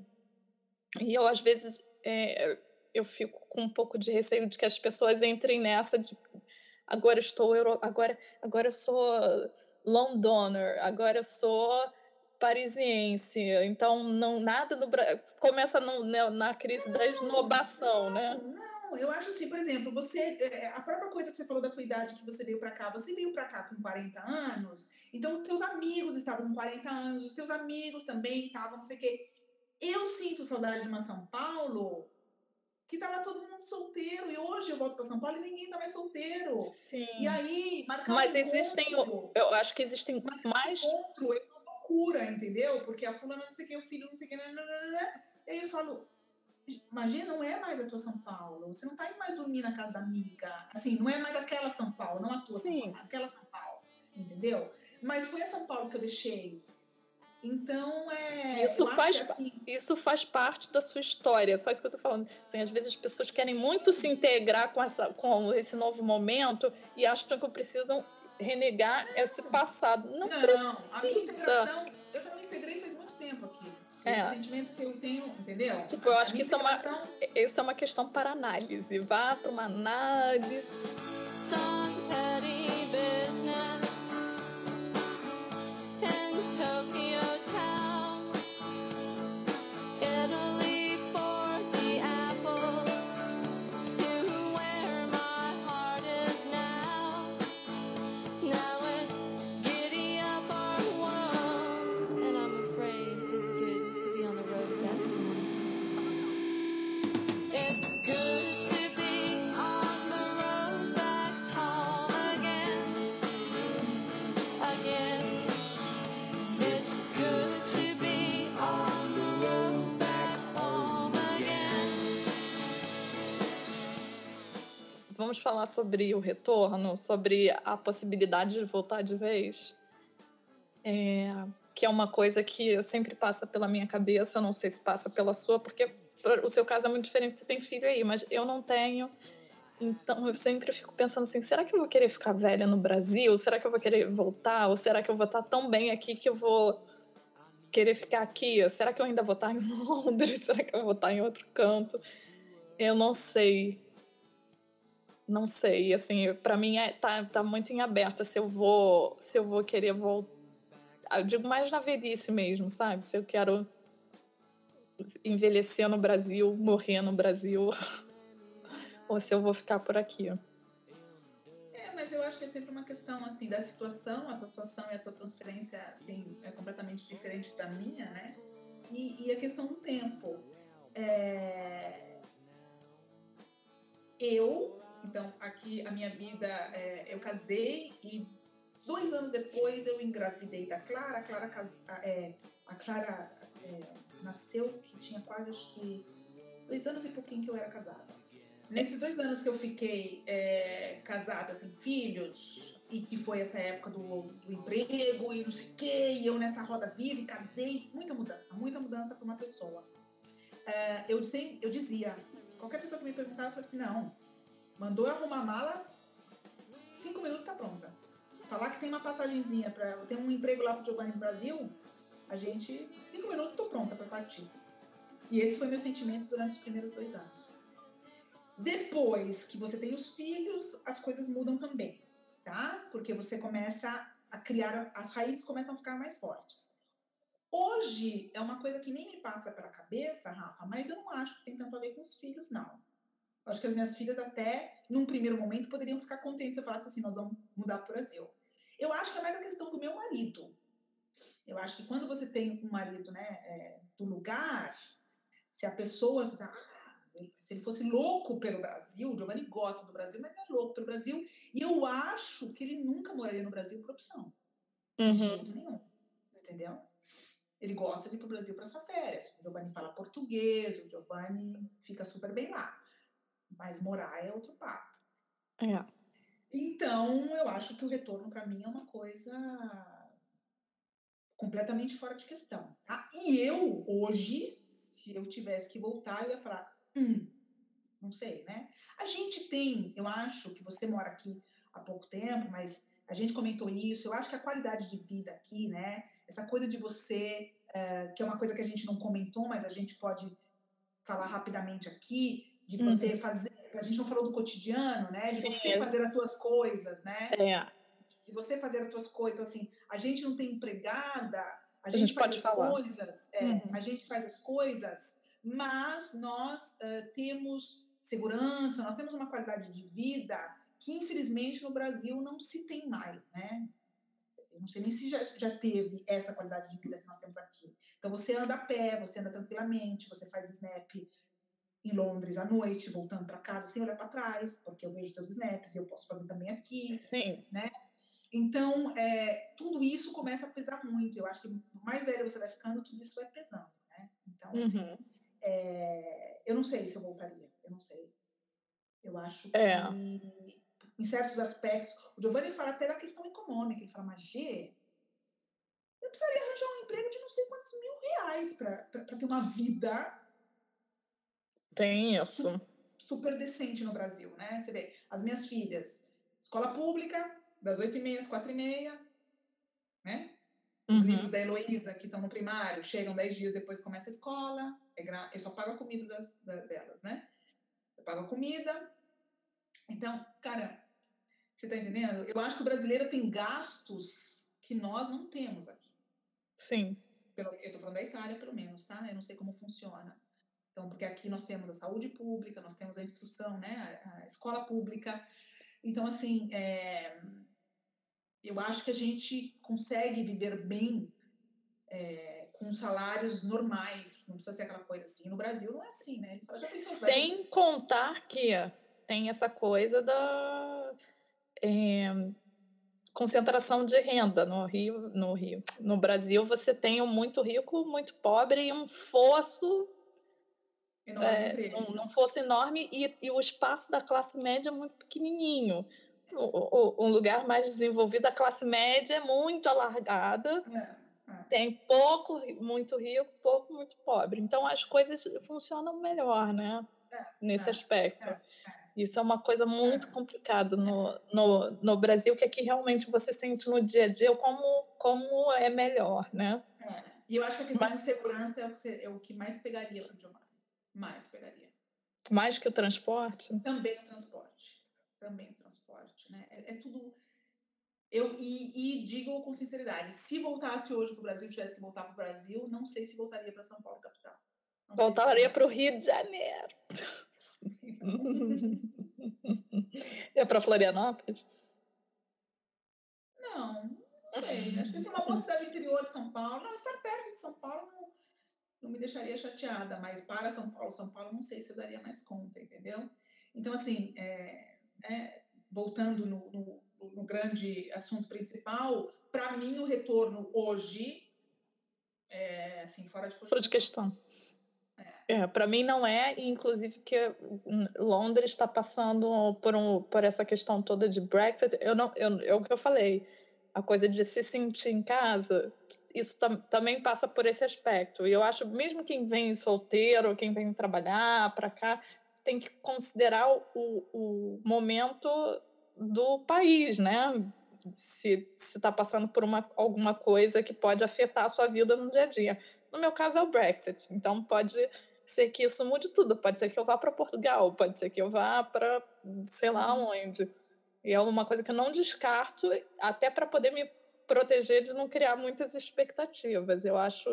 E eu, às vezes, é, eu fico com um pouco de receio de que as pessoas entrem nessa de agora eu estou euro, agora agora eu sou londoner, agora eu sou parisiense, então não nada do começa no, na, na crise da esnobação, né? Não, eu acho assim, por exemplo, você, é, a própria coisa que você falou da tua idade que você veio pra cá, você veio pra cá com 40 anos, então os teus amigos estavam com 40 anos, os teus amigos também estavam, não sei o quê. Eu sinto saudade de uma São Paulo que tava todo mundo solteiro, e hoje eu volto pra São Paulo e ninguém tá mais solteiro. Sim. E aí, marcar Mas um existem, encontro, eu acho que existem marcar um mais encontro é uma loucura, entendeu? Porque a fulana não sei o que, o filho não sei o que, nananana. e eu falo, imagina, não é mais a tua São Paulo, você não tá indo mais dormir na casa da amiga, assim, não é mais aquela São Paulo, não a tua Sim. São Paulo, aquela São Paulo, entendeu? Mas foi a São Paulo que eu deixei. Então, é. Isso faz pa- assim, Isso faz parte da sua história, só isso que eu tô falando. Assim, às vezes as pessoas querem muito se integrar com, essa, com esse novo momento e acham que precisam renegar esse passado. Não, Não, a minha integração, eu já me integrei faz muito tempo aqui. É. Esse sentimento que eu tenho, entendeu? Tipo, eu A acho que isso é uma- Isso é uma questão para análise. Vá para uma análise. Some vamos falar sobre o retorno, sobre a possibilidade de voltar de vez. É, que é uma coisa que sempre passa pela minha cabeça, não sei se passa pela sua, porque o seu caso é muito diferente, você tem filho aí, mas eu não tenho. Então eu sempre fico pensando assim: será que eu vou querer ficar velha no Brasil? Será que eu vou querer voltar? Ou será que eu vou estar tão bem aqui que eu vou querer ficar aqui? Será que eu ainda vou estar em Londres? Será que eu vou estar em outro canto? Eu não sei. Não sei, assim, para mim é, tá, tá muito em aberto se eu vou, se eu vou querer voltar. Eu digo mais na velhice mesmo, sabe? Se eu quero envelhecer no Brasil, morrer no Brasil, ou se eu vou ficar por aqui. É, mas eu acho que é sempre uma questão assim da situação, a tua situação e a tua transferência tem, é completamente diferente da minha, né? E, e a questão do tempo. É... Eu, então, aqui a minha vida, é, eu casei e dois anos depois eu engravidei da Clara. A Clara, é, a Clara é, nasceu que tinha quase acho que dois anos e pouquinho que eu era casada. Nesses dois anos que eu fiquei é, casada, sem filhos, e que foi essa época do, do emprego e não sei o quê, e eu nessa roda viva e casei, muita mudança, muita mudança para uma pessoa. É, eu, disse, eu dizia, qualquer pessoa que me perguntava, eu falei assim, não, mandou eu arrumar a mala, cinco minutos tá pronta. Falar que tem uma passagenzinha para tem um emprego lá pro Giovanni no Brasil, a gente, cinco minutos tô pronta para partir. E esse foi meu sentimento durante os primeiros dois anos. Depois que você tem os filhos, as coisas mudam também, tá? Porque você começa a criar, as raízes começam a ficar mais fortes. Hoje é uma coisa que nem me passa pela cabeça, Rafa, mas eu não acho que tem tanto a ver com os filhos, não. Acho que as minhas filhas até, num primeiro momento, poderiam ficar contentes se eu falasse assim, nós vamos mudar para o Brasil. Eu acho que é mais a questão do meu marido. Eu acho que quando você tem um marido né, é, do lugar, se a pessoa se ele fosse louco pelo Brasil, o Giovanni gosta do Brasil, mas não é louco pelo Brasil, e eu acho que ele nunca moraria no Brasil por opção. De Uhum. jeito nenhum. Entendeu? Ele gosta de ir pro Brasil para passar férias. O Giovanni fala português, o Giovanni fica super bem lá. Mas morar é outro papo. É. Então, eu acho que o retorno para mim é uma coisa completamente fora de questão. Tá? E eu, hoje, se eu tivesse que voltar, eu ia falar, hum, não sei, né? A gente tem, eu acho que você mora aqui há pouco tempo, mas a gente comentou isso, eu acho que a qualidade de vida aqui, né? Essa coisa de você, eh, que é uma coisa que a gente não comentou, mas a gente pode falar rapidamente aqui, de você fazer, a gente não falou do cotidiano, né? De você é. fazer as tuas coisas, né? É. de você fazer as tuas coisas. Então, assim, a gente não tem empregada, a, gente gente, faz as falar. coisas, é, Uhum. a gente faz as coisas, mas nós eh, temos segurança, nós temos uma qualidade de vida que, infelizmente, no Brasil não se tem mais, né? Eu não sei nem se já, já teve essa qualidade de vida que nós temos aqui. Então, você anda a pé, você anda tranquilamente, você faz snap em Londres à noite, voltando para casa sem olhar para trás, porque eu vejo teus snaps e eu posso fazer também aqui. Sim. Então, é, tudo isso começa a pesar muito. Eu acho que mais velha você vai ficando, tudo isso vai pesando, né? Então, assim, Uhum. é, eu não sei se eu voltaria. Eu não sei. Eu acho que, É. em certos aspectos, o Giovanni fala até da questão econômica. Ele fala, mas Gê, eu precisaria arranjar um emprego de não sei quantos mil reais para ter uma vida Tem isso. super decente no Brasil, né? Você vê, as minhas filhas, escola pública, das 8h30 às 4h30, né? Os Uhum. livros da Heloísa, que estão no primário, chegam 10 dias depois começa a escola, é gra... eu só pago a comida das, da- delas, né? Eu pago a comida. Então, cara, você tá entendendo? Eu acho que o brasileiro tem gastos que nós não temos aqui. Sim. Pelo, eu tô falando da Itália, pelo menos, tá? Eu não sei como funciona. Então, porque aqui nós temos a saúde pública, nós temos a instrução, né? A, escola pública. Então, assim, é, eu acho que a gente consegue viver bem é, com salários normais, não precisa ser aquela coisa assim. No Brasil não é assim, né? Fala, Sem contar que tem essa coisa da é, concentração de renda no Rio, no Rio. No Brasil você tem um muito rico, muito pobre e um fosso Enorme é, entre não, eles. não fosse enorme e, e o espaço da classe média é muito pequenininho. O, o- um lugar mais desenvolvido, a classe média é muito alargada, É, é. tem pouco, muito rico, pouco, muito pobre. Então as coisas funcionam melhor, né? Nesse é, aspecto. é, Isso é uma coisa muito É. complicada no, no, no Brasil, que aqui realmente você sente no dia a dia como, como é melhor, né? É. E eu acho que a questão Mas- de segurança é o, que, é o que mais pegaria Giovanni. Mais pegaria. Mais que o transporte. Também o transporte. Também o transporte, né? É, é tudo. Eu, e, e digo com sinceridade, se voltasse hoje para o Brasil, tivesse que voltar para o Brasil, não sei se voltaria para São Paulo, capital. Não Voltaria para o. Rio de Janeiro. é para Florianópolis? Não, não sei. Acho que assim, uma boa cidade interior de São Paulo. Não, estar perto de São Paulo não, não me deixaria chateada, mas para São Paulo, São Paulo, não sei se eu daria mais conta, entendeu? Então, assim, é, é, voltando no, no, no grande assunto principal, para mim o retorno hoje é assim, fora de Fora de questão. É, para mim não é, inclusive que hum, Londres está passando por, um, por essa questão toda de Brexit. Eu não, eu, é o que eu falei, a coisa de se sentir em casa, isso tam, também passa por esse aspecto. E eu acho, mesmo quem vem solteiro, quem vem trabalhar para cá, tem que considerar o, o momento do país, né? Se está passando por uma, alguma coisa que pode afetar a sua vida no dia a dia. No meu caso é o Brexit, então pode ser que isso mude tudo. Pode ser que eu vá para Portugal, pode ser que eu vá para sei lá onde. E é uma coisa que eu não descarto, até para poder me proteger de não criar muitas expectativas. Eu acho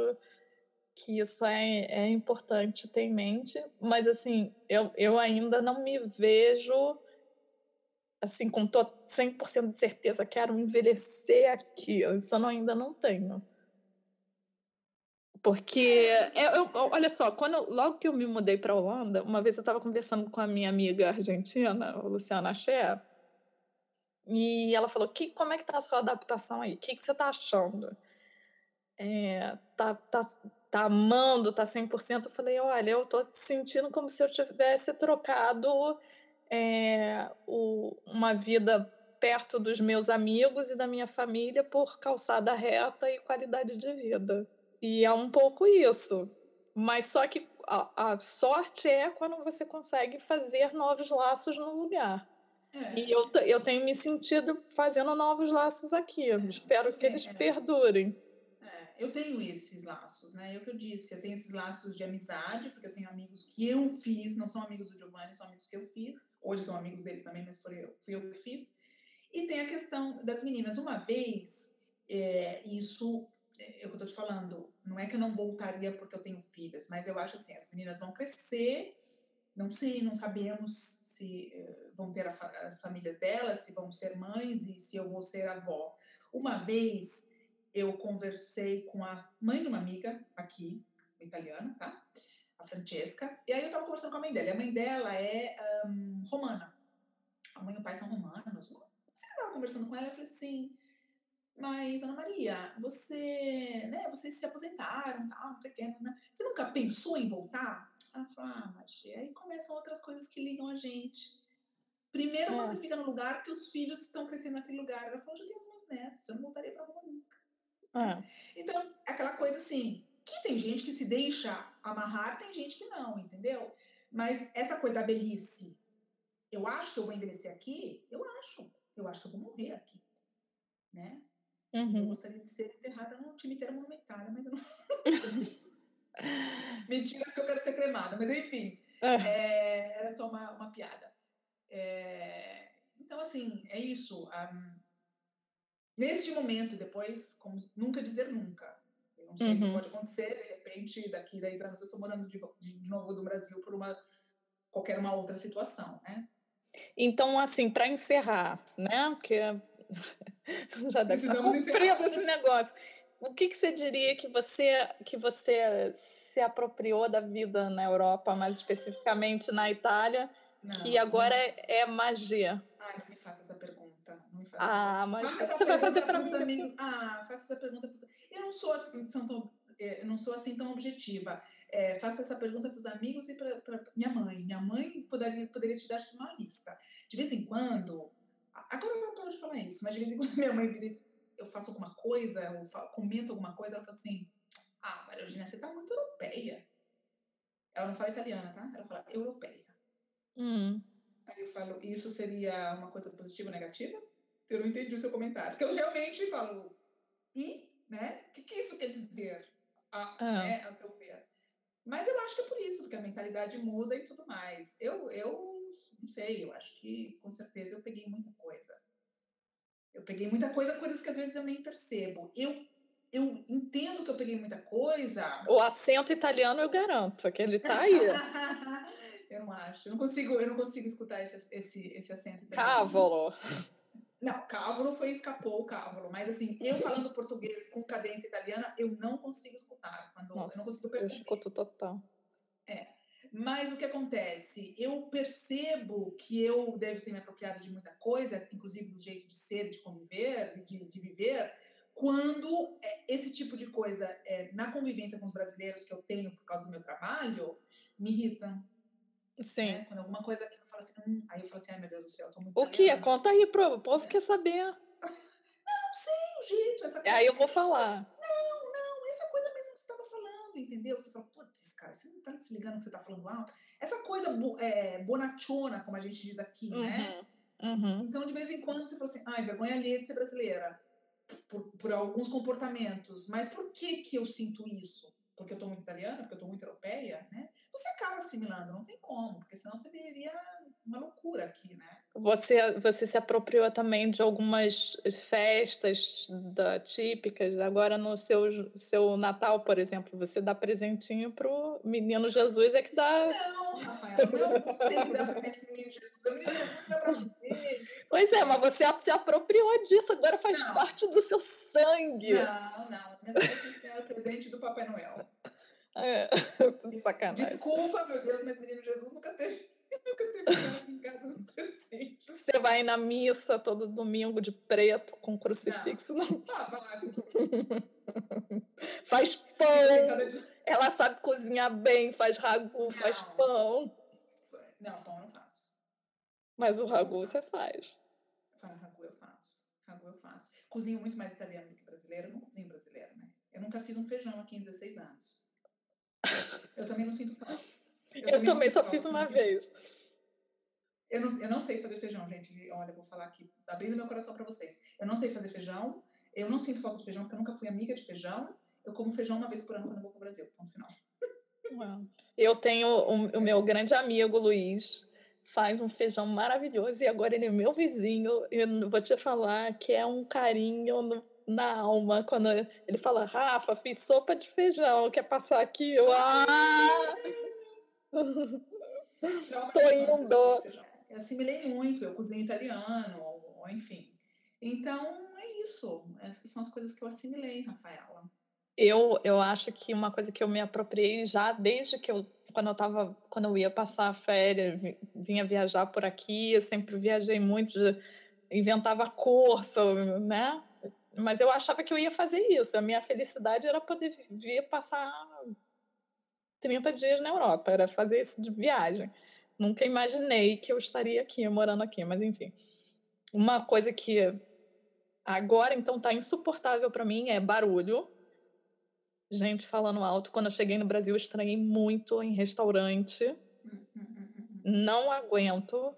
que isso é, é importante ter em mente, mas assim, eu, eu ainda não me vejo assim, com to- 100% de certeza, quero envelhecer aqui. Isso eu ainda não tenho. Porque, eu, eu- olha só, quando, logo que eu me mudei para Holanda, uma vez eu estava conversando com a minha amiga argentina, a Luciana Cher, e ela falou, que, como é que tá a sua adaptação aí? O que, que você tá achando? É, tá, tá, tá amando, tá 100%? Eu falei, olha, eu tô sentindo como se eu tivesse trocado é, o- uma vida perto dos meus amigos e da minha família por calçada reta e qualidade de vida. E é um pouco isso. Mas só que a, a sorte é quando você consegue fazer novos laços no lugar. É, E eu, eu tenho me sentido fazendo novos laços aqui. Eu espero que eles É. perdurem. é, eu tenho esses laços, né? É o que eu disse, eu tenho esses laços de amizade, porque eu tenho amigos que eu fiz, não são amigos do Giovanni, são amigos que eu fiz. Hoje são amigos dele também, mas foi eu, fui eu que fiz. E tem a questão das meninas. Uma vez, é, isso é, é eu tô te falando, não é que eu não voltaria porque eu tenho filhos, mas eu acho assim, as meninas vão crescer, não sei, não sabemos se eh, vão ter as famílias delas, se vão ser mães e se eu vou ser avó. Uma vez eu conversei com a mãe de uma amiga aqui, italiana, tá? A Francesca, e aí eu tava conversando com a mãe dela, e a mãe dela é ahn, romana. A mãe e o pai são romanos. Você tava conversando com ela, eu falei assim, mas, Ana Maria, você, né, vocês se aposentaram, tal, não sei o que, né? Você nunca pensou em voltar? Ela falou, ah, mas aí começam outras coisas que ligam a gente. Primeiro É. você fica no lugar que os filhos estão crescendo naquele lugar. Ela falou, eu já tenho os meus netos, eu não voltaria pra rua nunca. É. Então, aquela coisa assim, que tem gente que se deixa amarrar, tem gente que não, entendeu? Mas essa coisa da velhice, eu acho que eu vou envelhecer aqui, eu acho. Eu acho que eu vou morrer aqui, né? E eu Uhum. gostaria de ser enterrada no cemitério monumentário, mas eu não. Mentira, porque eu quero ser cremada, mas enfim, É. é, era só uma, uma piada. É, então, assim, é isso. ahm, neste momento, depois, como nunca dizer nunca. Eu não sei o que Uhum. pode acontecer, de repente, daqui 10 anos eu estou morando de, de, novo no Brasil por uma qualquer uma outra situação, né? Então, assim, para encerrar, né? Porque já deve estar Precisamos encerrar. esse negócio. O que, que você diria que você que você se apropriou da vida na Europa, mais especificamente na Itália, Não, que agora não, é, é magia? Ai, não me faça essa pergunta. Não me faça Ah, mas Faça você vai fazer para mim depois. amigos. Ah, faça essa pergunta pros... Eu não sou São Tom- é, eu não sou assim tão objetiva. É, faço essa pergunta para os amigos e para minha mãe. Minha mãe poderia, poderia te dar uma lista. De vez em quando, agora eu não paro de falar isso, mas de vez em quando minha mãe vira, eu faço alguma coisa, eu falo- comento alguma coisa, ela fala assim: Ah, Maria Eugênia, você tá muito europeia. Ela não fala italiana, tá? Ela fala europeia. Hum. Aí eu falo: Isso seria uma coisa positiva ou negativa? Eu não entendi o seu comentário. Porque eu realmente falo: E? Né? O que, que isso quer dizer? A, Ah. né, ao seu ver? Mas eu acho que é por isso, porque a mentalidade muda e tudo mais. Eu, eu não sei, eu acho que com certeza eu peguei muita coisa. Eu peguei muita coisa, coisas que às vezes eu nem percebo. Eu, eu entendo que eu peguei muita coisa. O acento italiano eu garanto, que ele tá aí. eu não acho. Eu não consigo, eu não consigo escutar esse, esse, esse acento. italiano. Cávolo. Não, cávolo foi escapou o cávolo, mas assim, eu falando português com cadência italiana, eu não consigo escutar, quando eu não consigo Eu perceber. escuto total. Mas o que acontece? Eu percebo que eu devo ter me apropriado de muita coisa, inclusive do jeito de ser, de conviver, de, de viver, quando é, esse tipo de coisa, é, na convivência com os brasileiros que eu tenho por causa do meu trabalho, me irritam. Sim. Né? Quando alguma coisa que eu falo assim, hum, aí eu falo assim, ai meu Deus do céu, eu tô muito O que? Conta aí, pro o povo quer saber. Não sei o jeito, essa coisa. Aí eu vou falar. Não, não, essa coisa mesmo que você estava falando, entendeu? Você fala, putz, cara, você não tá se ligando que você tá falando alto? Essa coisa bo- é, bonachona, como a gente diz aqui, né? Uhum. Uhum. Então, de vez em quando, você fala assim, ai, vergonha alheia de ser brasileira. Por, por alguns comportamentos. Mas por que que eu sinto isso? Porque eu tô muito italiana? Porque eu tô muito europeia, né? Você acaba assimilando, não tem como. Porque senão você viria uma loucura aqui, né? Você, você se apropriou também de algumas festas da, típicas. Agora, no seu, seu Natal, por exemplo, você dá presentinho pro menino Jesus, é que dá. Não, Rafael, não, que dá presente pro menino Jesus. O menino Jesus dá pra você. Pois é, mas você se apropriou disso, agora faz Não. parte do seu sangue. Não, não. As minhas sempre ganharam presente do Papai Noel. É, sacanagem. Desculpa, meu Deus, mas menino Jesus nunca teve, nunca teve em casa Você vai na missa todo domingo de preto com crucifixo. Não. Tava lá, Faz pão. Ela sabe cozinhar bem, faz ragu, faz Não. pão. Não, pão eu não faço. Mas o ragu você faz. Ah, Ragu eu faço. Ragu eu faço. Cozinho muito mais italiano do que brasileiro. Eu não cozinho brasileiro, né? Eu nunca fiz um feijão aqui em 16 anos. Eu também não sinto falta. Eu, não também sinto só fiz não uma vez. Eu não, eu não sei fazer feijão, gente. Olha, vou falar aqui, abrindo meu coração pra vocês. Eu não sei fazer feijão. Eu não sinto falta de feijão, porque eu nunca fui amiga de feijão. Eu como feijão uma vez por ano quando eu vou pro Brasil. Ponto final. Uau. Eu tenho o, o meu grande amigo Luiz, faz um feijão maravilhoso e agora ele é meu vizinho. E eu vou te falar que é um carinho no- na alma quando ele fala: Rafa, fiz sopa de feijão, quer passar aqui? Eu, ah! Tô indo. Eu assimilei muito, eu cozinho italiano, ou, ou enfim. Então, é isso. Essas são as coisas que eu assimilei, Rafaela. Eu, eu acho que uma coisa que eu me apropriei já desde que eu quando eu tava quando eu ia passar férias vi- vinha viajar por aqui eu sempre viajei muito inventava curso né mas eu achava que eu ia fazer isso a minha felicidade era poder vir passar 30 dias na Europa era fazer isso de viagem nunca imaginei que eu estaria aqui morando aqui mas enfim uma coisa que agora então tá insuportável para mim é barulho gente falando alto. Quando eu cheguei no Brasil, eu estranhei muito em restaurante. Não aguento,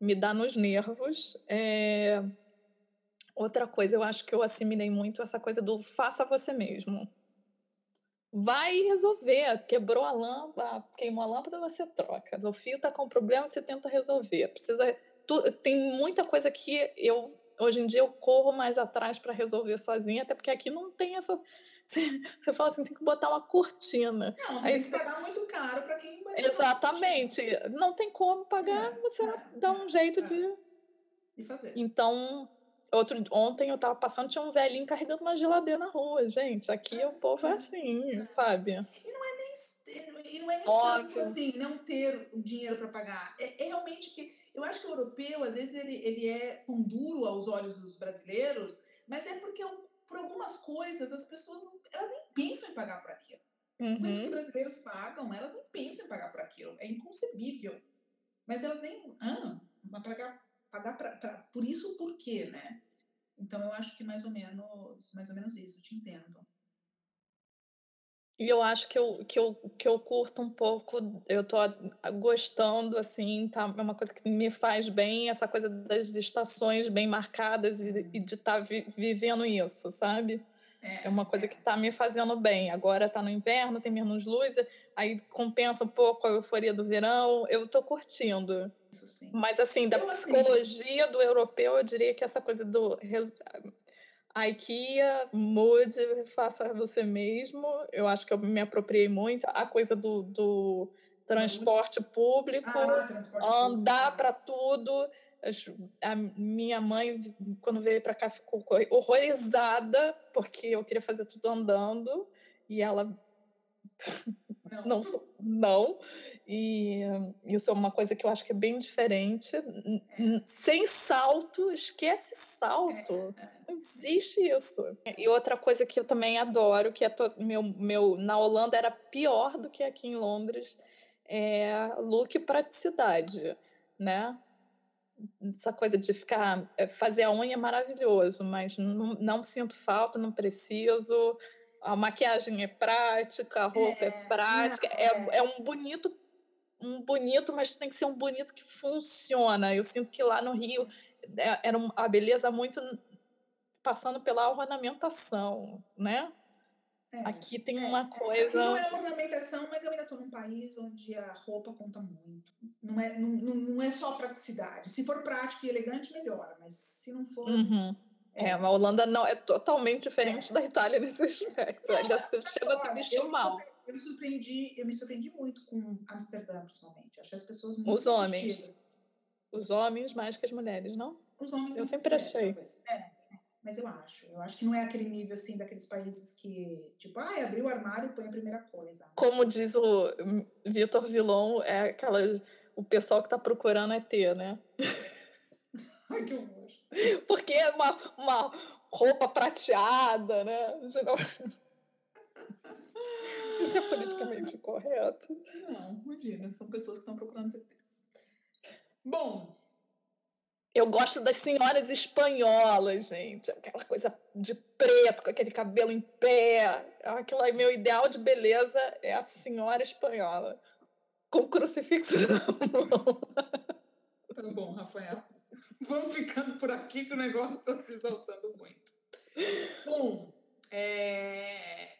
me dá nos nervos. É, Outra coisa, eu acho que eu assimilei muito essa coisa do faça você mesmo. Vai resolver. Quebrou a lâmpada, queimou a lâmpada, você troca. O fio tá com problema, você tenta resolver. Precisa. tu- Tem muita coisa que eu hoje em dia eu corro mais atrás para resolver sozinha, até porque aqui não tem essa. Você, fala assim, tem que botar uma cortina. Não, Aí você que pagar muito caro para quem vai Exatamente. Não tem como pagar, É, você é, dá um jeito é. de. E fazer. Então, outro, ontem eu tava passando, tinha um velhinho carregando uma geladeira na rua. Gente, aqui o povo é assim, sabe? E não é nem, e não é nem tanto assim, não ter o dinheiro para pagar. É, é realmente que. Eu acho que o europeu, às vezes, ele, ele é pão duro aos olhos dos brasileiros, mas é porque é um por algumas coisas, as pessoas elas nem pensam em pagar por aquilo. Coisas que Uhum. brasileiros pagam, elas nem pensam em pagar por aquilo. É inconcebível. Mas elas nem. Ah, mas pagar, pagar pra, pra- por isso por quê, né? Então eu acho que mais ou menos, mais ou menos isso, te entendo. E eu acho que eu, que, eu, que eu curto um pouco, eu tô gostando, assim, tá? É uma coisa que me faz bem, essa coisa das estações bem marcadas e, e de estar vivendo isso, sabe? É, uma coisa que tá me fazendo bem. Agora tá no inverno, tem menos luz, aí compensa um pouco a euforia do verão. Eu tô curtindo. Mas, assim, da Eu, assim- psicologia do europeu, eu diria que essa coisa do. IKEA, mude, faça você mesmo. Eu acho que eu me apropriei muito. A coisa do, do transporte público, Ah, transporte andar para tudo. A minha mãe, quando veio para cá, ficou co- horrorizada, porque eu queria fazer tudo andando. E ela Não. não sou, não. E isso é uma coisa que eu acho que é bem diferente. Sem salto, esquece salto. Não existe isso. E outra coisa que eu também adoro, que é to- meu, meu na Holanda era pior do que aqui em Londres, é look e praticidade, né? Essa coisa de ficar é, fazer a unha é maravilhoso, mas não, não sinto falta, não preciso. A maquiagem é prática, a roupa é, É, prática, não, é, é um bonito, um bonito, mas tem que ser um bonito que funciona. Eu sinto que lá no Rio é- era a beleza muito passando pela ornamentação, né? É, Aqui tem é, uma Aqui não coisa. é ornamentação, mas eu ainda estou num país onde a roupa conta muito. Não é, não, não, é só praticidade. Se for prático e elegante, melhora. Mas se não for. Uhum. É, a Holanda não é totalmente diferente da Itália nesse aspecto. Ainda se- chega a se vestir mal. eu me surpreendi, eu me surpreendi muito com Amsterdã, principalmente. Achei as pessoas muito Os homens. vestidas. Os homens mais que as mulheres, não? Os homens Eu sempre mulheres, achei. talvez. É, é, mas eu acho. Eu acho que não é aquele nível assim daqueles países que, tipo, ah, abriu o armário e põe a primeira coisa. Como diz o Vitor Vilon, é aquela. O pessoal que tá procurando é ter, né? Ai, que horror. Porque é uma, uma roupa prateada, né? Geral- Isso é politicamente correto. Não, imagina, são pessoas que estão procurando certeza. Bom, Eu gosto das senhoras espanholas, gente. Aquela coisa de preto, com aquele cabelo em pé. Aquilo é meu ideal de beleza é a senhora espanhola. Com crucifixo tá bom, Rafael. Vamos ficando por aqui que o negócio está se exaltando muito. Bom, é,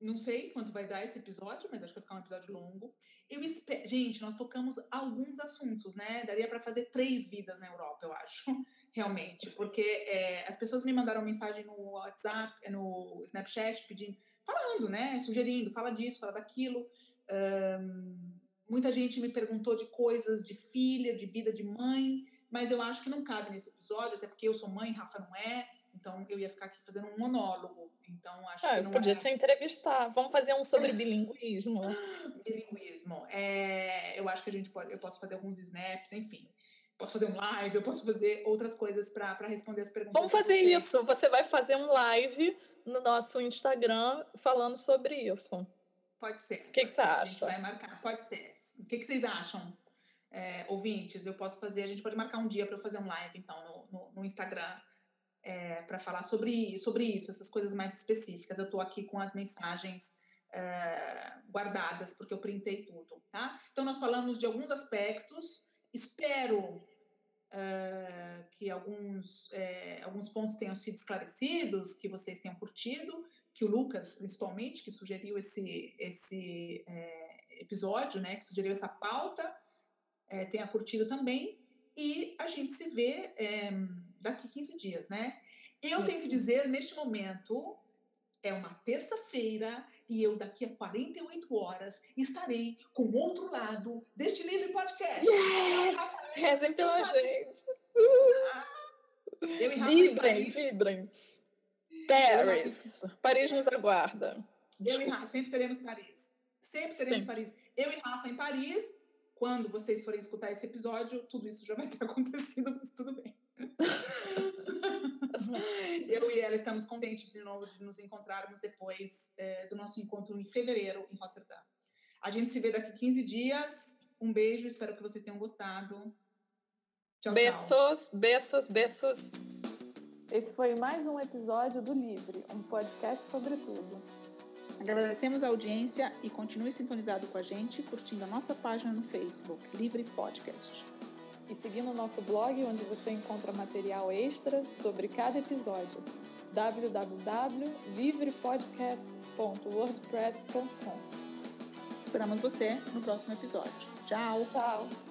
não sei quanto vai dar esse episódio, mas acho que vai ficar um episódio longo. Eu espero. Gente, nós tocamos alguns assuntos, né? Daria para fazer três vidas na Europa, eu acho. Realmente, porque é, as pessoas me mandaram mensagem no WhatsApp, no Snapchat, pedindo, falando, né? Sugerindo, fala disso, fala daquilo. Ahn, muita gente me perguntou de coisas de filha, de vida de mãe, mas eu acho que não cabe nesse episódio, até porque eu sou mãe, Rafa não é, então eu ia ficar aqui fazendo um monólogo. Então acho Ah, que eu não podia te entrevistar. Vamos fazer um sobre bilinguismo. bilinguismo. É, eu acho que a gente pode, eu posso fazer alguns snaps, enfim. Posso fazer um live, eu posso fazer outras coisas para responder as perguntas. Vamos fazer isso. Você vai fazer um live no nosso Instagram falando sobre isso. Pode ser. que pode que ser. você A gente acha? vai marcar. Pode ser. O que, que vocês acham, é, ouvintes? Eu posso fazer. A gente pode marcar um dia para eu fazer um live, então, no, no, no Instagram, para falar sobre, sobre isso, essas coisas mais específicas. Eu estou aqui com as mensagens é, guardadas, porque eu printei tudo, tá? Então, nós falamos de alguns aspectos. Espero é, que alguns, é, alguns pontos tenham sido esclarecidos, que vocês tenham curtido que o Lucas, principalmente, que sugeriu esse, esse é, episódio, né, que sugeriu essa pauta, é, tenha curtido também. E a gente se vê é, daqui 15 dias, né? Eu tenho que dizer, neste momento, é uma terça-feira e eu, daqui a 48 horas, estarei com outro lado deste livre podcast. E Rafael, Rezem pela eu- gente. eu Vibrem, Paris. vibrem. Paris. Paris nos aguarda. Eu e Rafa, sempre teremos Paris. Sempre teremos. Paris. Eu e Rafa em Paris. Quando vocês forem escutar esse episódio, tudo isso já vai ter acontecido, mas tudo bem. Eu e ela estamos contentes de novo de nos encontrarmos depois eh, do nosso encontro em fevereiro em Rotterdam. A gente se vê daqui 15 dias. Um beijo, espero que vocês tenham gostado. Tchau, tchau. Beijos, beijos, beijos. Esse foi mais um episódio do Livre, um podcast sobre tudo. Agradecemos a audiência e continue sintonizado com a gente, curtindo a nossa página no Facebook, Livre Podcast. E seguindo o nosso blog, onde você encontra material extra sobre cada episódio. www.livrepodcast.wordpress.com Esperamos você no próximo episódio. Tchau! Tchau!